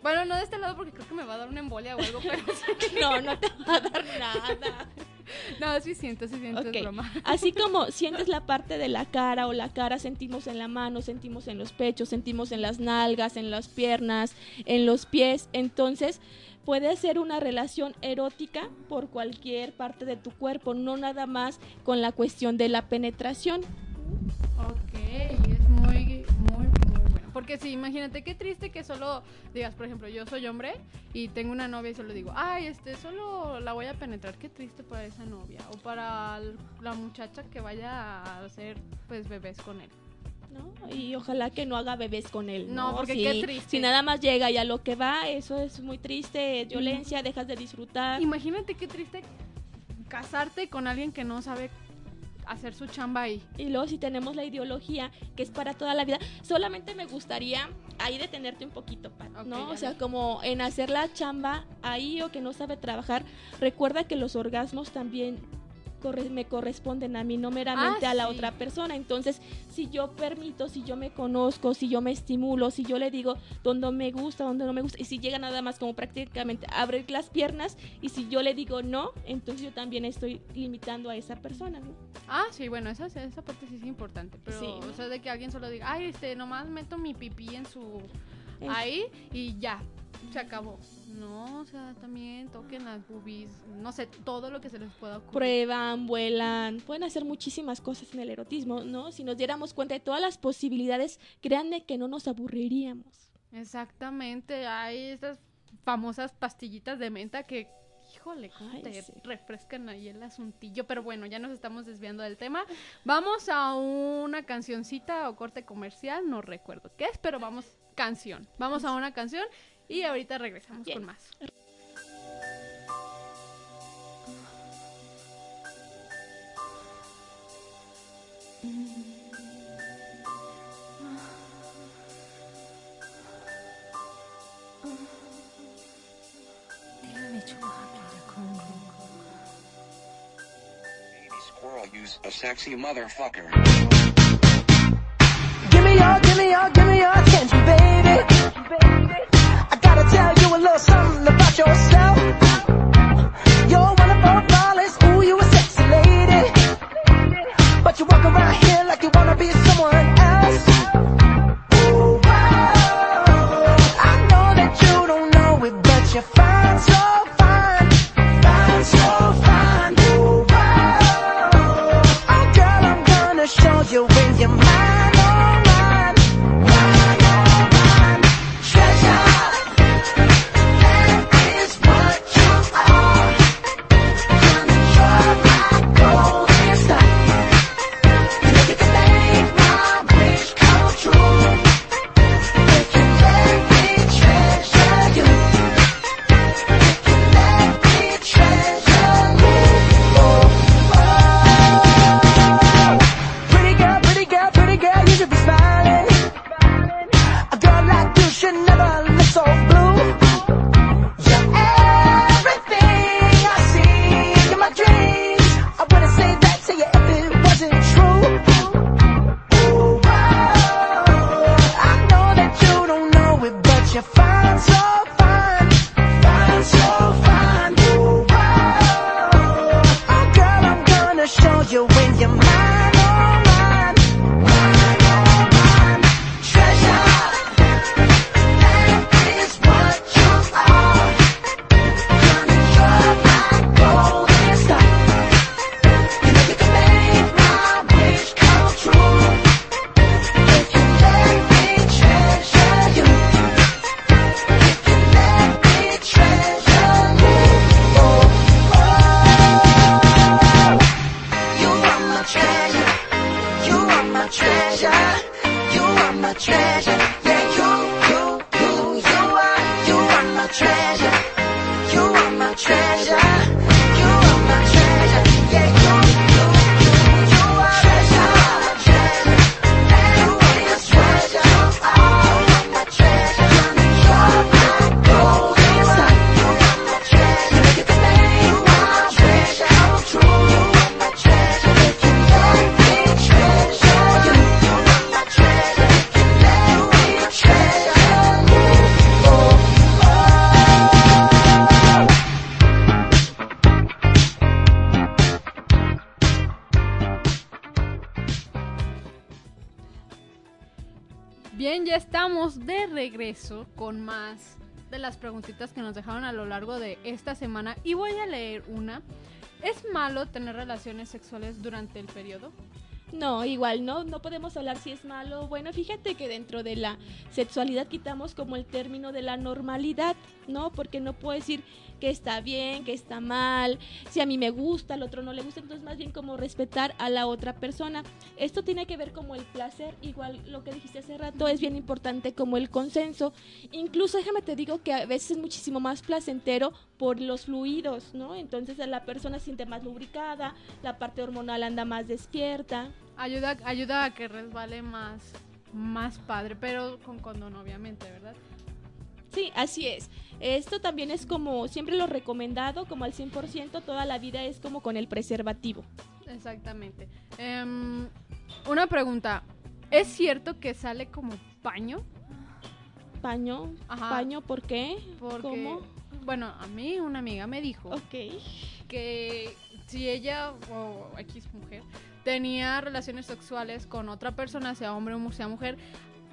Bueno, no de este lado porque creo que me va a dar una embolia o algo, pero sí. No, no te va a dar nada. No, sí siento, sí siento, Ok. es broma. Así como sientes la parte de la cara o la cara, sentimos en la mano, sentimos en los pechos, sentimos en las nalgas, en las piernas, en los pies. Entonces, puede ser una relación erótica por cualquier parte de tu cuerpo, no nada más con la cuestión de la penetración. Ok, es muy. Porque sí, imagínate qué triste que solo digas, por ejemplo, yo soy hombre y tengo una novia y solo digo, ay, este, solo la voy a penetrar. Qué triste para esa novia o para la muchacha que vaya a hacer, pues, bebés con él. ¿no? Y ojalá que no haga bebés con él. No, No, porque Sí, qué triste. Si nada más llega y a lo que va, eso es muy triste, es violencia, dejas de disfrutar. Imagínate qué triste casarte con alguien que no sabe hacer su chamba ahí. Y luego si tenemos la ideología que es para toda la vida, solamente me gustaría ahí detenerte un poquito, Pat, ¿no? O sea, vi. como en hacer la chamba ahí o que no sabe trabajar. Recuerda que los orgasmos también corre- me corresponden a mí, no meramente Ah, a la sí. otra persona. Entonces, si yo permito, si yo me conozco, si yo me estimulo, si yo le digo dónde me gusta, dónde no me gusta, y si llega nada más como prácticamente a abrir las piernas, y si yo le digo no, entonces yo también estoy limitando a esa persona, ¿no? Ah, sí, bueno, esa, esa parte sí es importante. Pero, Sí. o sea, de que alguien solo diga, ay, este, nomás meto mi pipí en su. Es- ahí y ya, se acabó. No, o sea, también toquen las boobies, no sé, todo lo que se les pueda ocurrir. prueban, vuelan, pueden hacer muchísimas cosas en el erotismo, ¿no? Si nos diéramos cuenta de todas las posibilidades, créanme que no nos aburriríamos. Exactamente, hay estas famosas pastillitas de menta que, híjole, cómo Ay, te sí. refrescan ahí el asuntillo. Pero bueno, ya nos estamos desviando del tema. Vamos a una cancioncita o corte comercial, no recuerdo qué es, pero vamos, canción. Vamos a una canción y ahorita regresamos con más. girl, you's a sexy motherfucker. Give me your, give me your, give me your attention, baby. I gotta tell you a little something about yourself. You're one of our flawless, ooh, you a sexy lady. But you walk around here like you wanna be con más de las preguntitas que nos dejaron a lo largo de esta semana y voy a leer una. ¿Es malo tener relaciones sexuales durante el periodo? No, igual no, no podemos hablar si es malo. Bueno, fíjate que dentro de la sexualidad quitamos como el término de la normalidad, ¿no? Porque no puedo decir que está bien, que está mal, si a mí me gusta, al otro no le gusta, entonces más bien como respetar a la otra persona. Esto tiene que ver como el placer, igual lo que dijiste hace rato es bien importante como el consenso. Incluso déjame te digo que a veces es muchísimo más placentero por los fluidos, ¿no? Entonces la persona se siente más lubricada, la parte hormonal anda más despierta. Ayuda, ayuda a que resbale más, más padre, pero con condón obviamente, ¿verdad? Sí, así es. Esto también es como, siempre lo recomendado, como al 100%, toda la vida es como con el preservativo. Exactamente. Em, una pregunta. ¿Es cierto que sale como paño? Paño, Ajá. paño, ¿por qué? Porque, ¿Cómo? bueno, a mí una amiga me dijo Ok. que si ella o X mujer tenía relaciones sexuales con otra persona, sea hombre o sea mujer,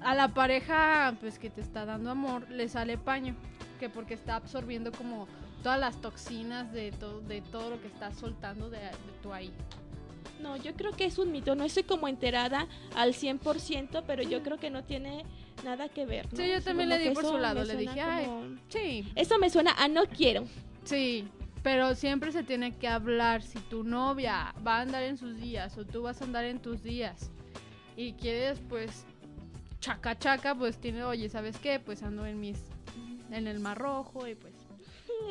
a la pareja pues que te está dando amor le sale paño, que porque está absorbiendo como todas las toxinas de todo de todo lo que estás soltando de, de tu ahí. No, yo creo que es un mito, no estoy como enterada al 100%, pero yo creo que no tiene nada que ver. ¿no? Sí, yo también como le di por su lado, le dije, ay, como- sí, Eso me suena a no quiero. Sí, pero siempre se tiene que hablar. Si tu novia va a andar en sus días o tú vas a andar en tus días y quieres, pues, chaca chaca, pues tiene, oye, ¿sabes qué? Pues ando en mis, en el mar rojo y pues.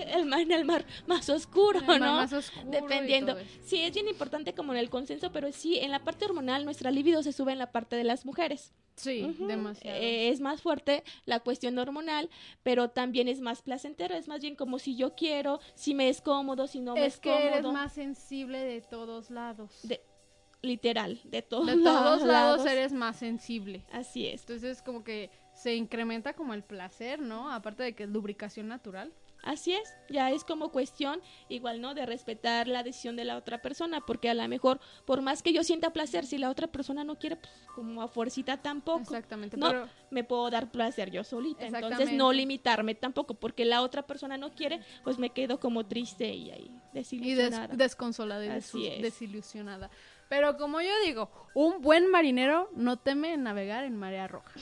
El mar en el mar más oscuro, el mar ¿no? más oscuro Dependiendo. Sí, es bien importante como en el consenso, pero sí, en la parte hormonal nuestra libido se sube en la parte de las mujeres. Sí, demasiado. Eh, es más fuerte la cuestión hormonal, pero también es más placentero, es más bien como si yo quiero, si me es cómodo, si no me es, es que eres cómodo. más sensible de todos lados. De- literal, de todos, de todos lados lados. eres más sensible. Así es. Entonces, como que se incrementa como el placer, ¿no? Aparte de que es lubricación natural. Así es, ya es como cuestión igual, ¿no? De respetar la decisión de la otra persona, porque a lo mejor, por más que yo sienta placer, si la otra persona no quiere, pues como a fuercita tampoco. Exactamente. No, pero me puedo dar placer yo solita, entonces no limitarme tampoco, porque la otra persona no quiere, pues me quedo como triste y ahí y des- desilusionada. desconsolada y Así es. desilusionada. Pero como yo digo, un buen marinero no teme navegar en marea roja.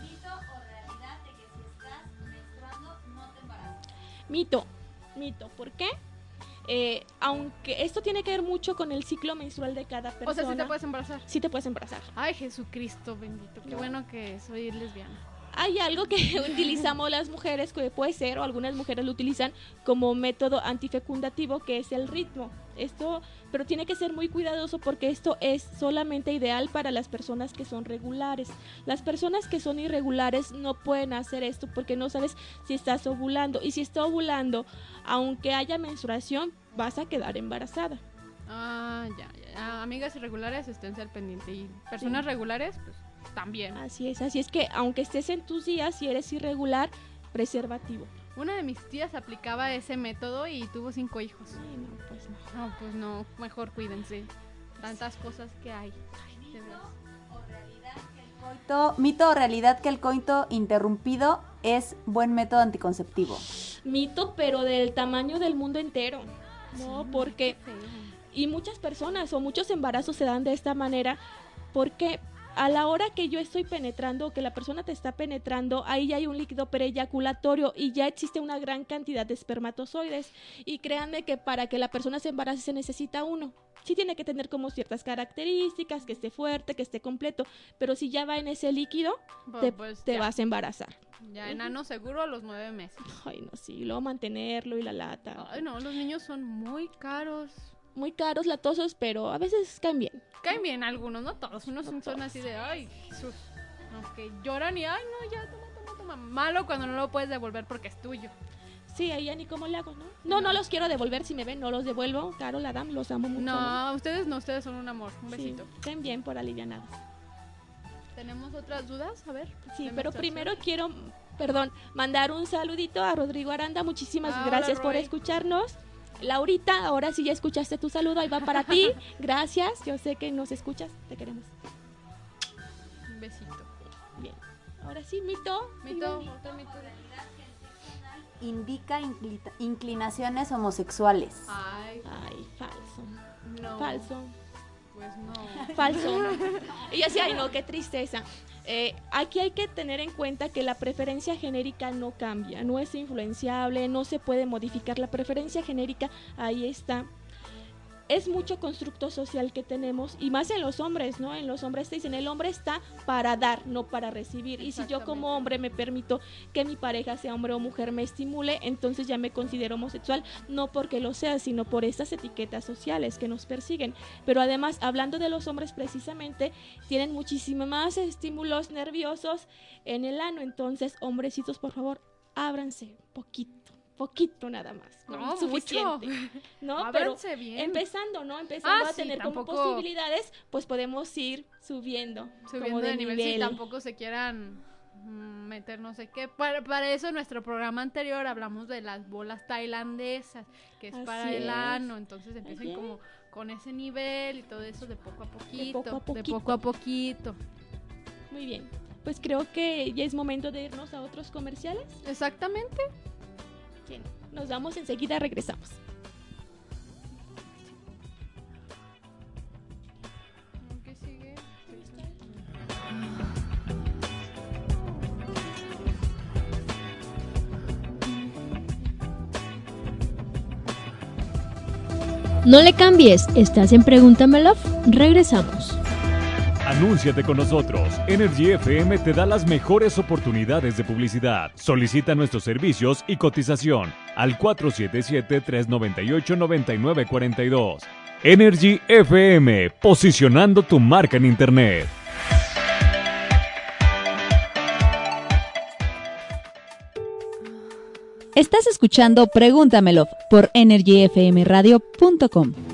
¿Mito o realidad de que si estás menstruando no te embarazas? Mito, mito, ¿por qué? Eh, aunque esto tiene que ver mucho con el ciclo menstrual de cada persona. O sea, si te puedes embarazar. Sí te puedes embarazar. Ay, Jesucristo bendito. Qué No. bueno que soy lesbiana. Hay algo que utilizamos las mujeres, que puede ser, o algunas mujeres lo utilizan como método antifecundativo, que es el ritmo. Esto, pero tiene que ser muy cuidadoso porque esto es solamente ideal para las personas que son regulares. Las personas que son irregulares no pueden hacer esto porque no sabes si estás ovulando. Y si está ovulando, aunque haya menstruación, vas a quedar embarazada. Ah, ya, ya. Ah, amigas irregulares, esténse al pendiente. Y personas Sí. regulares, pues también. Así es, así es que aunque estés en tus días, si eres irregular, preservativo. Una de mis tías aplicaba ese método y tuvo cinco hijos. Ay, no, pues no. No, pues no, mejor cuídense. Tantas cosas que hay. Ay, veras. ¿O realidad que el Coito- mito o realidad que el coito interrumpido es buen método anticonceptivo. mito, pero del tamaño del mundo entero, ¿no? Porque, y muchas personas o muchos embarazos se dan de esta manera, porque a la hora que yo estoy penetrando, que la persona te está penetrando, ahí ya hay un líquido preeyaculatorio y ya existe una gran cantidad de espermatozoides. Y créanme que para que la persona se embarace se necesita uno. Sí tiene que tener como ciertas características, que esté fuerte, que esté completo, pero si ya va en ese líquido, te, pues te vas a embarazar. Ya enano seguro a los nueve meses. Ay, no, sí, luego mantenerlo y la lata. Ay, no, los niños son muy caros. Muy caros, latosos, pero a veces caen bien. Caen bien algunos, no todos. Unos son- son así de, ay, Jesús. Los que lloran y, ay, no, ya, toma, toma, toma. Malo cuando no lo puedes devolver porque es tuyo. Sí, ahí ya ni cómo le hago, ¿no? No, no los quiero devolver. Si me ven, no los devuelvo. Carol, Adam, los amo mucho. No, ustedes no, ustedes son un amor. Un besito. estén bien por alivianados. ¿Tenemos otras dudas? A ver. Sí, pero primero quiero, perdón, mandar un saludito a Rodrigo Aranda. Muchísimas Ah, gracias hola, por escucharnos. Laurita, ahora sí ya escuchaste tu saludo, ahí va para ti. Gracias, yo sé que nos escuchas, te queremos. Un besito. Bien. Ahora sí, mito. Mito, otro mito. Indica incli- inclinaciones homosexuales. Ay, Ay, falso. no. Falso. Pues no. Falso. Y así, ay no, qué tristeza. Eh, aquí hay que tener en cuenta que la preferencia genérica no cambia, no es influenciable, no se puede modificar. La preferencia genérica ahí está. Es mucho constructo social que tenemos y más en los hombres, ¿no? En los hombres te dicen, el hombre está para dar, no para recibir. Y si yo como hombre me permito que mi pareja sea hombre o mujer me estimule, entonces ya me considero homosexual, no porque lo sea, sino por estas etiquetas sociales que nos persiguen. Pero además, hablando de los hombres precisamente, tienen muchísimos más estímulos nerviosos en el ano. Entonces, hombrecitos, por favor, ábranse poquito, poquito nada más. con No, suficiente. mucho. ¿no? Pero bien. empezando, ¿no? Empezando Ah, a sí, tener como tampoco- posibilidades, pues podemos ir subiendo, Subiendo como de, nivel, sí, tampoco se quieran mm, meter no sé qué. Para, para eso en nuestro programa anterior hablamos de las bolas tailandesas, que es para Así el es. ano, entonces empiecen Así como con ese nivel y todo eso de poco a poquito, poco a de poquito. poco a poquito. Muy bien. Pues creo que ya es momento de irnos a otros comerciales. Exactamente. Bien, Nos vamos enseguida, regresamos. No le cambies, estás en Pregúntamelo. Regresamos. Anúnciate con nosotros. Energy FM te da las mejores oportunidades de publicidad. Solicita nuestros servicios y cotización al 477-398-9942. Energy FM, posicionando tu marca en Internet. Estás escuchando Pregúntamelo por energyfmradio.com.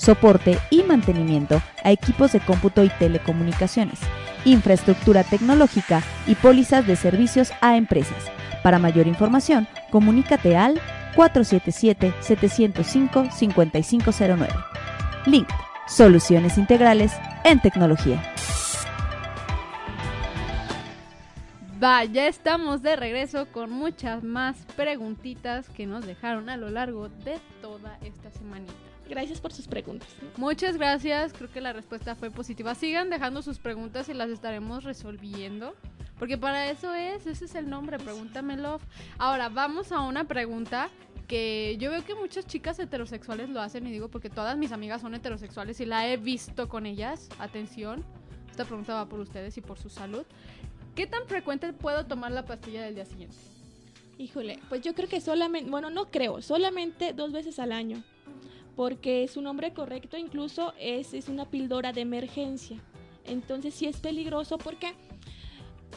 soporte y mantenimiento a equipos de cómputo y telecomunicaciones, infraestructura tecnológica y pólizas de servicios a empresas. Para mayor información, comunícate al 477-705-5509. Link, soluciones integrales en tecnología. Va, ya estamos de regreso con muchas más preguntitas que nos dejaron a lo largo de toda esta semanita. Gracias por sus preguntas. Muchas gracias, creo que la respuesta fue positiva. Sigan dejando sus preguntas y las estaremos resolviendo. Porque para eso es, ese es el nombre, pregúntamelo. Ahora, vamos a una pregunta que yo veo que muchas chicas heterosexuales lo hacen y digo porque todas mis amigas son heterosexuales y la he visto con ellas. Atención, esta pregunta va por ustedes y por su salud. ¿Qué tan frecuente puedo tomar la pastilla del día siguiente? Híjole, pues yo creo que solamente, bueno, no creo, solamente dos veces al año. Porque su nombre correcto incluso es, es una píldora de emergencia. Entonces sí es peligroso porque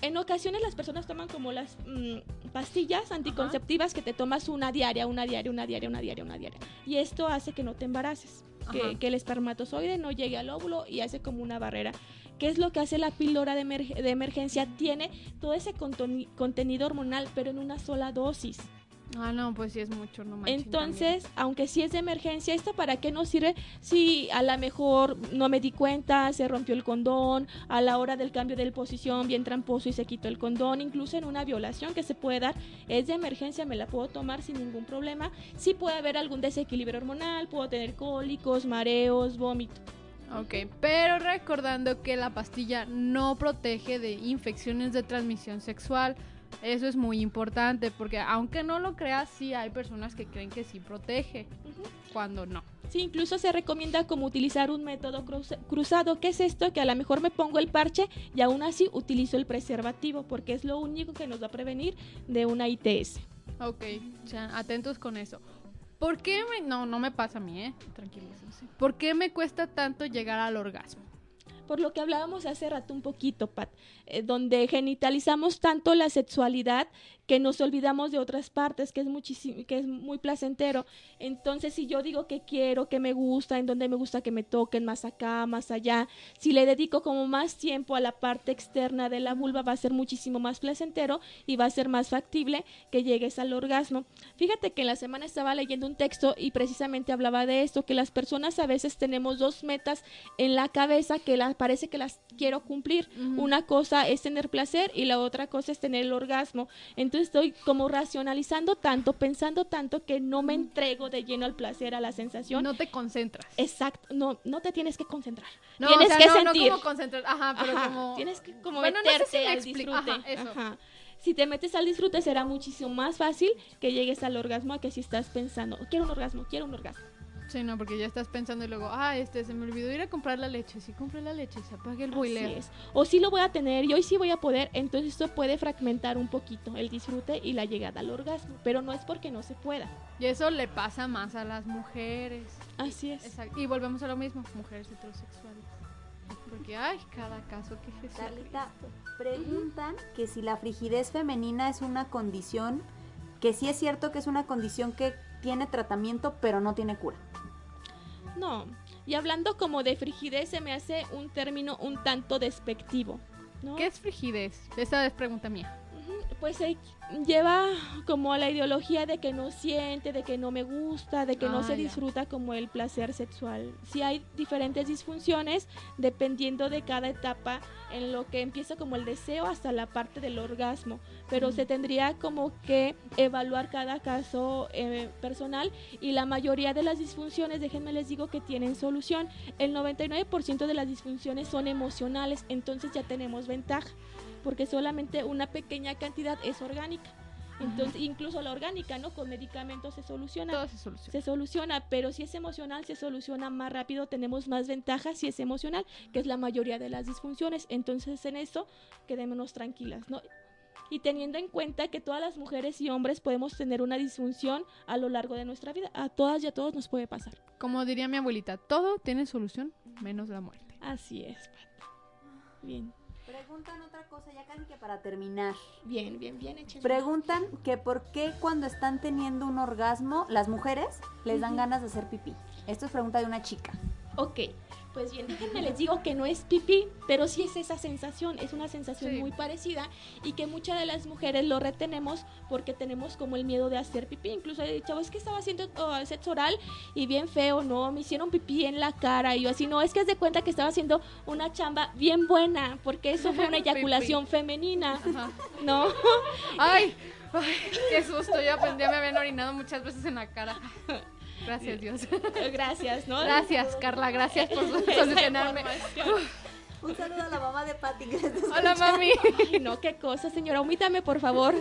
en ocasiones las personas toman como las mm, pastillas anticonceptivas que te tomas una diaria, una diaria, una diaria, una diaria, una diaria. Y esto hace que no te embaraces, que, el espermatozoide no llegue al óvulo y hace como una barrera. ¿Qué es lo que hace la píldora de, de emergencia? Tiene todo ese contenido hormonal, pero en una sola dosis. Ah, no, pues sí es mucho, no manchen Entonces, aunque sí es de emergencia, ¿esto para qué nos sirve? Si a lo mejor no me di cuenta, se rompió el condón, a la hora del cambio de posición, bien tramposo y se quitó el condón, incluso en una violación que se puede dar, es de emergencia, me la puedo tomar sin ningún problema. Sí puede haber algún desequilibrio hormonal, puedo tener cólicos, mareos, vómito. Ok, pero recordando que la pastilla no protege de infecciones de transmisión sexual. Eso es muy importante porque aunque no lo creas, sí hay personas que creen que sí protege, cuando no. Sí, incluso se recomienda como utilizar un método cruz- cruzado. ¿Qué es esto? Que a lo mejor me pongo el parche y aún así utilizo el preservativo porque es lo único que nos va a prevenir de una ITS. Ok, atentos con eso. ¿Por qué me.? No, no me pasa a mí, ¿eh? Tranquilícense. ¿Por qué me cuesta tanto llegar al orgasmo? Por lo que hablábamos hace rato un poquito, Pat, eh, donde genitalizamos tanto la sexualidad que nos olvidamos de otras partes, que es muchísimo, que es muy placentero. Entonces, si yo digo que quiero, que me gusta, en donde me gusta que me toquen, más acá, más allá, si le dedico como más tiempo a la parte externa de la vulva, va a ser muchísimo más placentero y va a ser más factible que llegues al orgasmo. Fíjate que en la semana estaba leyendo un texto y precisamente hablaba de esto, que las personas a veces tenemos dos metas en la cabeza que la, parece que las quiero cumplir. Una cosa es tener placer y la otra cosa es tener el orgasmo. Entonces estoy como racionalizando tanto, pensando tanto que no me entrego de lleno al placer, a la sensación. No te concentras. Exacto, no, no te tienes que concentrar. No, tienes o sea, que no, sentir. no como concentrar. Ajá, pero Ajá, como. Tienes que como Bueno, no sé meterte si al disfrute. Ajá, eso. Ajá. Si te metes al disfrute será muchísimo más fácil que llegues al orgasmo a que si estás pensando, quiero un orgasmo, quiero un orgasmo. Sí, no, porque ya estás pensando y luego, ah, este, se me olvidó ir a comprar la leche. Si compré la leche, se apaga el boiler. Así es. O sí lo voy a tener y hoy sí voy a poder, entonces esto puede fragmentar un poquito el disfrute y la llegada al orgasmo, pero no es porque no se pueda. Y eso le pasa más a las mujeres. Así es. Exacto. Y volvemos a lo mismo, mujeres heterosexuales. Porque, ay, cada caso que Jesús. Carlita, preguntan que si la frigidez femenina es una condición, que sí es cierto que es una condición que tiene tratamiento pero no tiene cura. No, y hablando como de frigidez se me hace un término un tanto despectivo. ¿no? ¿Qué es frigidez? Esa es pregunta mía. Pues se lleva como a la ideología de que no siente, de que no me gusta, de que no Ah, se ya. disfruta como el placer sexual. Sí hay diferentes disfunciones dependiendo de cada etapa en lo que empieza como el deseo hasta la parte del orgasmo, pero se tendría como que evaluar cada caso eh, personal y la mayoría de las disfunciones, déjenme les digo que tienen solución. El 99% de las disfunciones son emocionales, entonces ya tenemos ventaja porque solamente una pequeña cantidad es orgánica. Entonces, incluso la orgánica, ¿no? Con medicamentos se soluciona. Todo se soluciona. Se soluciona, pero si es emocional, se soluciona más rápido, tenemos más ventajas si es emocional, que es la mayoría de las disfunciones. Entonces, en eso, quedémonos tranquilas, ¿no? Y teniendo en cuenta que todas las mujeres y hombres podemos tener una disfunción a lo largo de nuestra vida. A todas y a todos nos puede pasar. Como diría mi abuelita, todo tiene solución menos la muerte. Así es, Pat. Bien, Preguntan otra cosa, ya casi que para terminar. bien, bien, bien, échenle. Preguntan que por qué cuando están teniendo un orgasmo, las mujeres les dan ganas de hacer pipí. Esto es pregunta de una chica. Ok, pues bien, déjenme les digo que no es pipí, pero sí es esa sensación, es una sensación Sí. muy parecida y que muchas de las mujeres lo retenemos porque tenemos como el miedo de hacer pipí. Incluso hay chavos que estaba haciendo oh, sexo oral y bien feo, no, me hicieron pipí en la cara y yo así, no, es que es de cuenta que estaba haciendo una chamba bien buena porque eso fue una eyaculación femenina, Ajá. ¿no? Ay, ay, qué susto. Yo aprendí, me habían orinado muchas veces en la cara. Gracias, Dios. Gracias, ¿no? Gracias, Carla. Gracias por solucionarme. Un saludo a la mamá de Patty. Hola, mami. Ay, no, qué cosa, señora. Omítame, por favor.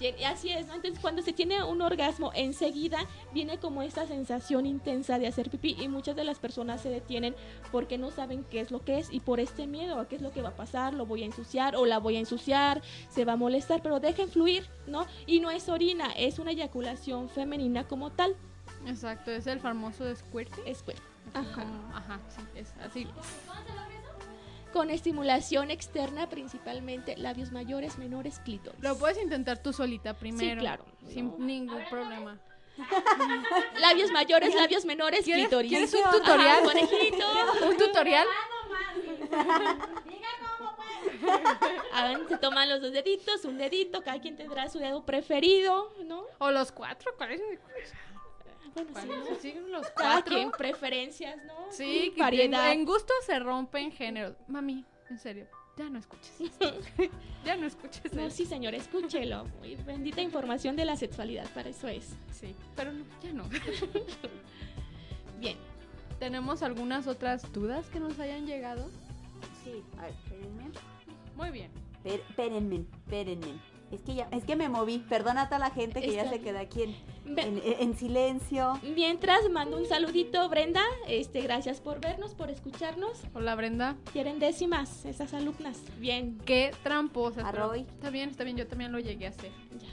Y así es, ¿no? Entonces, cuando se tiene un orgasmo, enseguida viene como esta sensación intensa de hacer pipí y muchas de las personas se detienen porque no saben qué es lo que es y por este miedo a qué es lo que va a pasar, lo voy a ensuciar o la voy a ensuciar, se va a molestar, pero dejen fluir, ¿no? Y no es orina, es una eyaculación femenina como tal. Exacto, es el famoso pues, Así Ajá. como- ajá, sí, es así. Con estimulación externa, principalmente labios mayores, menores, clítoris. Lo puedes intentar tú solita primero. claro. Sin No. ningún problema. Labios mayores, labios menores, ¿Quieres- clítoris. quieres un Ajá, tutorial? conejito. ¿Un tutorial? Se toman los dos deditos, un dedito, cada quien tendrá su dedo preferido, ¿no? O los cuatro, ¿cuál es? Bueno, sí, ¿Cuál es? Sí, los cada cuatro. preferencias, ¿no? Sí, que variedad. En, en gusto se rompen géneros. Mami, en serio, ya no escuches esto. ya no escuches No, esto. sí, señor, escúchelo. Muy Bendita información de la sexualidad, para eso es. Sí, pero no, ya no. Bien. ¿Tenemos algunas otras dudas que nos hayan llegado? Sí, a ver, espérenme. Muy bien. Per- Espérenme, espérenme. Es que ya, es que me moví. Perdona a toda la gente que ya se queda aquí en, en, en silencio. Mientras mando un saludito, Brenda. Este, gracias por vernos, por escucharnos. Hola, Brenda. Quieren décimas, esas alumnas. Bien. Qué tramposas. Arroy. Está bien, está bien, yo también lo llegué a hacer. Ya.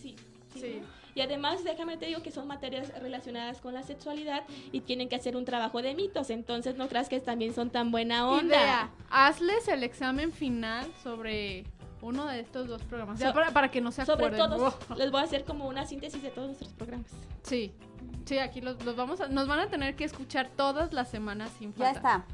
Sí. Sí. Y además, déjame te digo que son materias relacionadas con la sexualidad y tienen que hacer un trabajo de mitos. Entonces, no creas que también son tan buena onda. Idea, hazles el examen final sobre uno de estos dos programas. Ya So- para, para que no se Sobre acuerden. todos, Oh. les voy a hacer como una síntesis de todos nuestros programas. Sí, sí, aquí los, los vamos a, nos van a tener que escuchar todas las semanas sin Ya falta. está.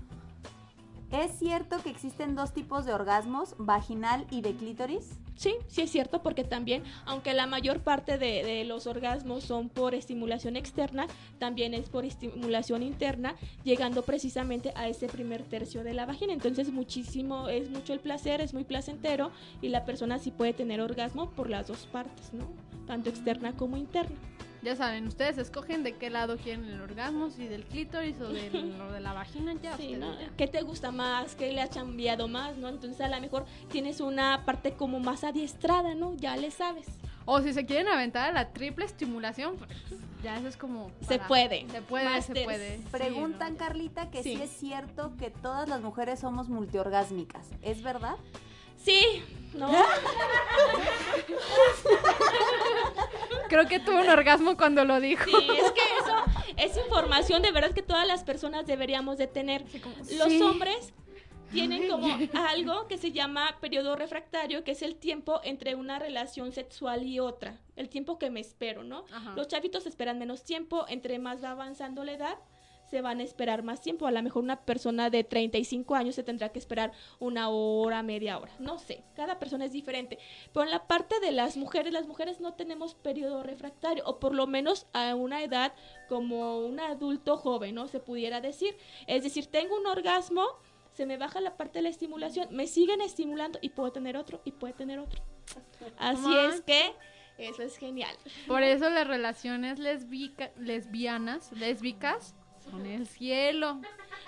¿Es cierto que existen dos tipos de orgasmos, vaginal y de clítoris? Sí, sí es cierto, porque también, aunque la mayor parte de, los orgasmos son por estimulación externa, también es por estimulación interna, llegando precisamente a ese primer tercio de la vagina. Entonces, muchísimo, es mucho el placer, es muy placentero y la persona sí puede tener orgasmo por las dos partes, ¿no? Tanto externa como interna. Ya saben, ustedes escogen de qué lado quieren el orgasmo, si del clítoris o de lo de la vagina, ya. Sí, ustedes ¿no? ya. ¿Qué te gusta más? ¿Qué le ha cambiado más? ¿no? Entonces, a lo mejor tienes una parte como más adiestrada, ¿no? Ya le sabes. O si se quieren aventar a la triple estimulación, pues ya eso es como... Se puede. Se puede, se puede. Sí, Preguntan, Carlita, que Sí. sí. es cierto que todas las mujeres somos multiorgásmicas. ¿Es verdad? Sí, ¿no? Creo que tuvo un orgasmo cuando lo dijo. Sí, es que eso es información de verdad que todas las personas deberíamos de tener. Los sí. hombres tienen como algo que se llama periodo refractario, que es el tiempo entre una relación sexual y otra, el tiempo que me espero, ¿no? Ajá. Los chavitos esperan menos tiempo, entre más va avanzando la edad, se van a esperar más tiempo. A lo mejor una persona de 35 años se tendrá que esperar una hora, media hora. No sé, cada persona es diferente. Pero en la parte de las mujeres, las mujeres no tenemos periodo refractario, o por lo menos a una edad como un adulto joven, ¿no? Se pudiera decir. Es decir, tengo un orgasmo, se me baja la parte de la estimulación, me siguen estimulando y puedo tener otro y puedo tener otro. Así Mamá. es que eso es genial. Por eso las relaciones lesbica- lesbianas, lésbicas, son el cielo.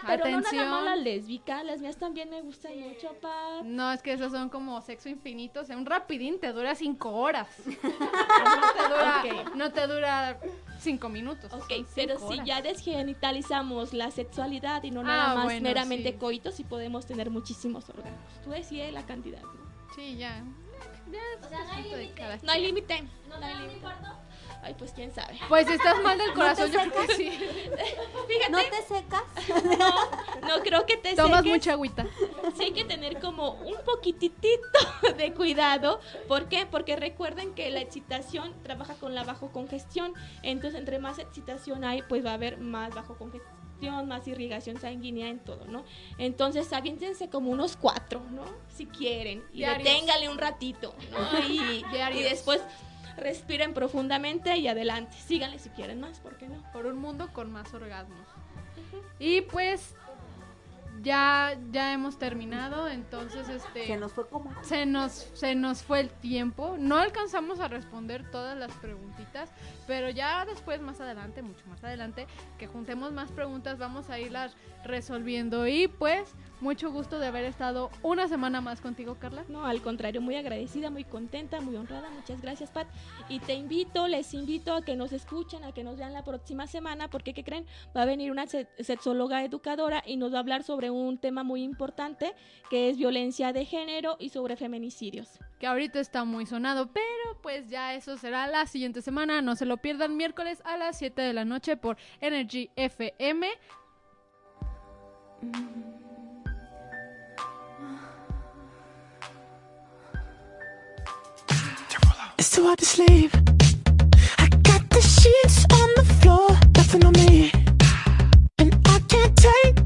Pero Atención. no nada más la lésbica, las mías también me gustan mucho, Pat. No, es que esos son como sexo infinito. O sea, un rapidín te dura cinco horas. no, te dura, Ok. no te dura cinco minutos. Ok, pero si ya desgenitalizamos la sexualidad y no nada Ah, más bueno, meramente sí. coitos, sí podemos tener muchísimos órganos. Tú decides la cantidad, ¿no? Sí, ya. O sea, no hay límite. No hay límite. ¿No te da un infarto? Ay, pues quién sabe. Pues si estás mal del te corazón, yo creo que sí. Fíjate, ¿No te secas? no creo que te Tomas seques. mucha agüita. Sí hay que tener como un poquitito de cuidado. ¿Por qué? Porque recuerden que la excitación trabaja con la bajo congestión. Entonces, entre más excitación hay, pues va a haber más bajo congestión, más irrigación sanguínea en todo, ¿no? Entonces, aviéntense como unos cuatro, ¿no? Si quieren. Y Diarios. deténgale un ratito, ¿no? Y, después respiren profundamente y adelante. Síganle si quieren más, ¿por qué no? Por un mundo con más orgasmos. Y pues ya, ya hemos terminado, entonces este Se nos fue como... se nos, se nos fue el tiempo. No alcanzamos a responder todas las preguntitas, pero ya después, más adelante, mucho más adelante, que juntemos más preguntas, vamos a irlas resolviendo. Y pues, mucho gusto de haber estado una semana más contigo, Carla. No, al contrario, muy agradecida, muy contenta, muy honrada. Muchas gracias, Pat. Y te invito, les invito a que nos escuchen, a que nos vean la próxima semana, porque, ¿qué creen? Va a venir una se- sexóloga educadora y nos va a hablar sobre un tema muy importante, que es violencia de género y sobre feminicidios. Que ahorita está muy sonado, pero pues ya eso será la siguiente semana. No se lo pierdan miércoles a las 7 de la noche por Energy FM. It's too hard to sleep. I got the sheets on the floor, nothing on me. And I can't take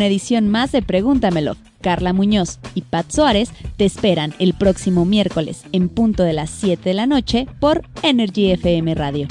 una edición más de Pregúntamelo. Carla Muñoz y Pat Suárez te esperan el próximo miércoles en punto de las 7 de la noche por Energy FM Radio.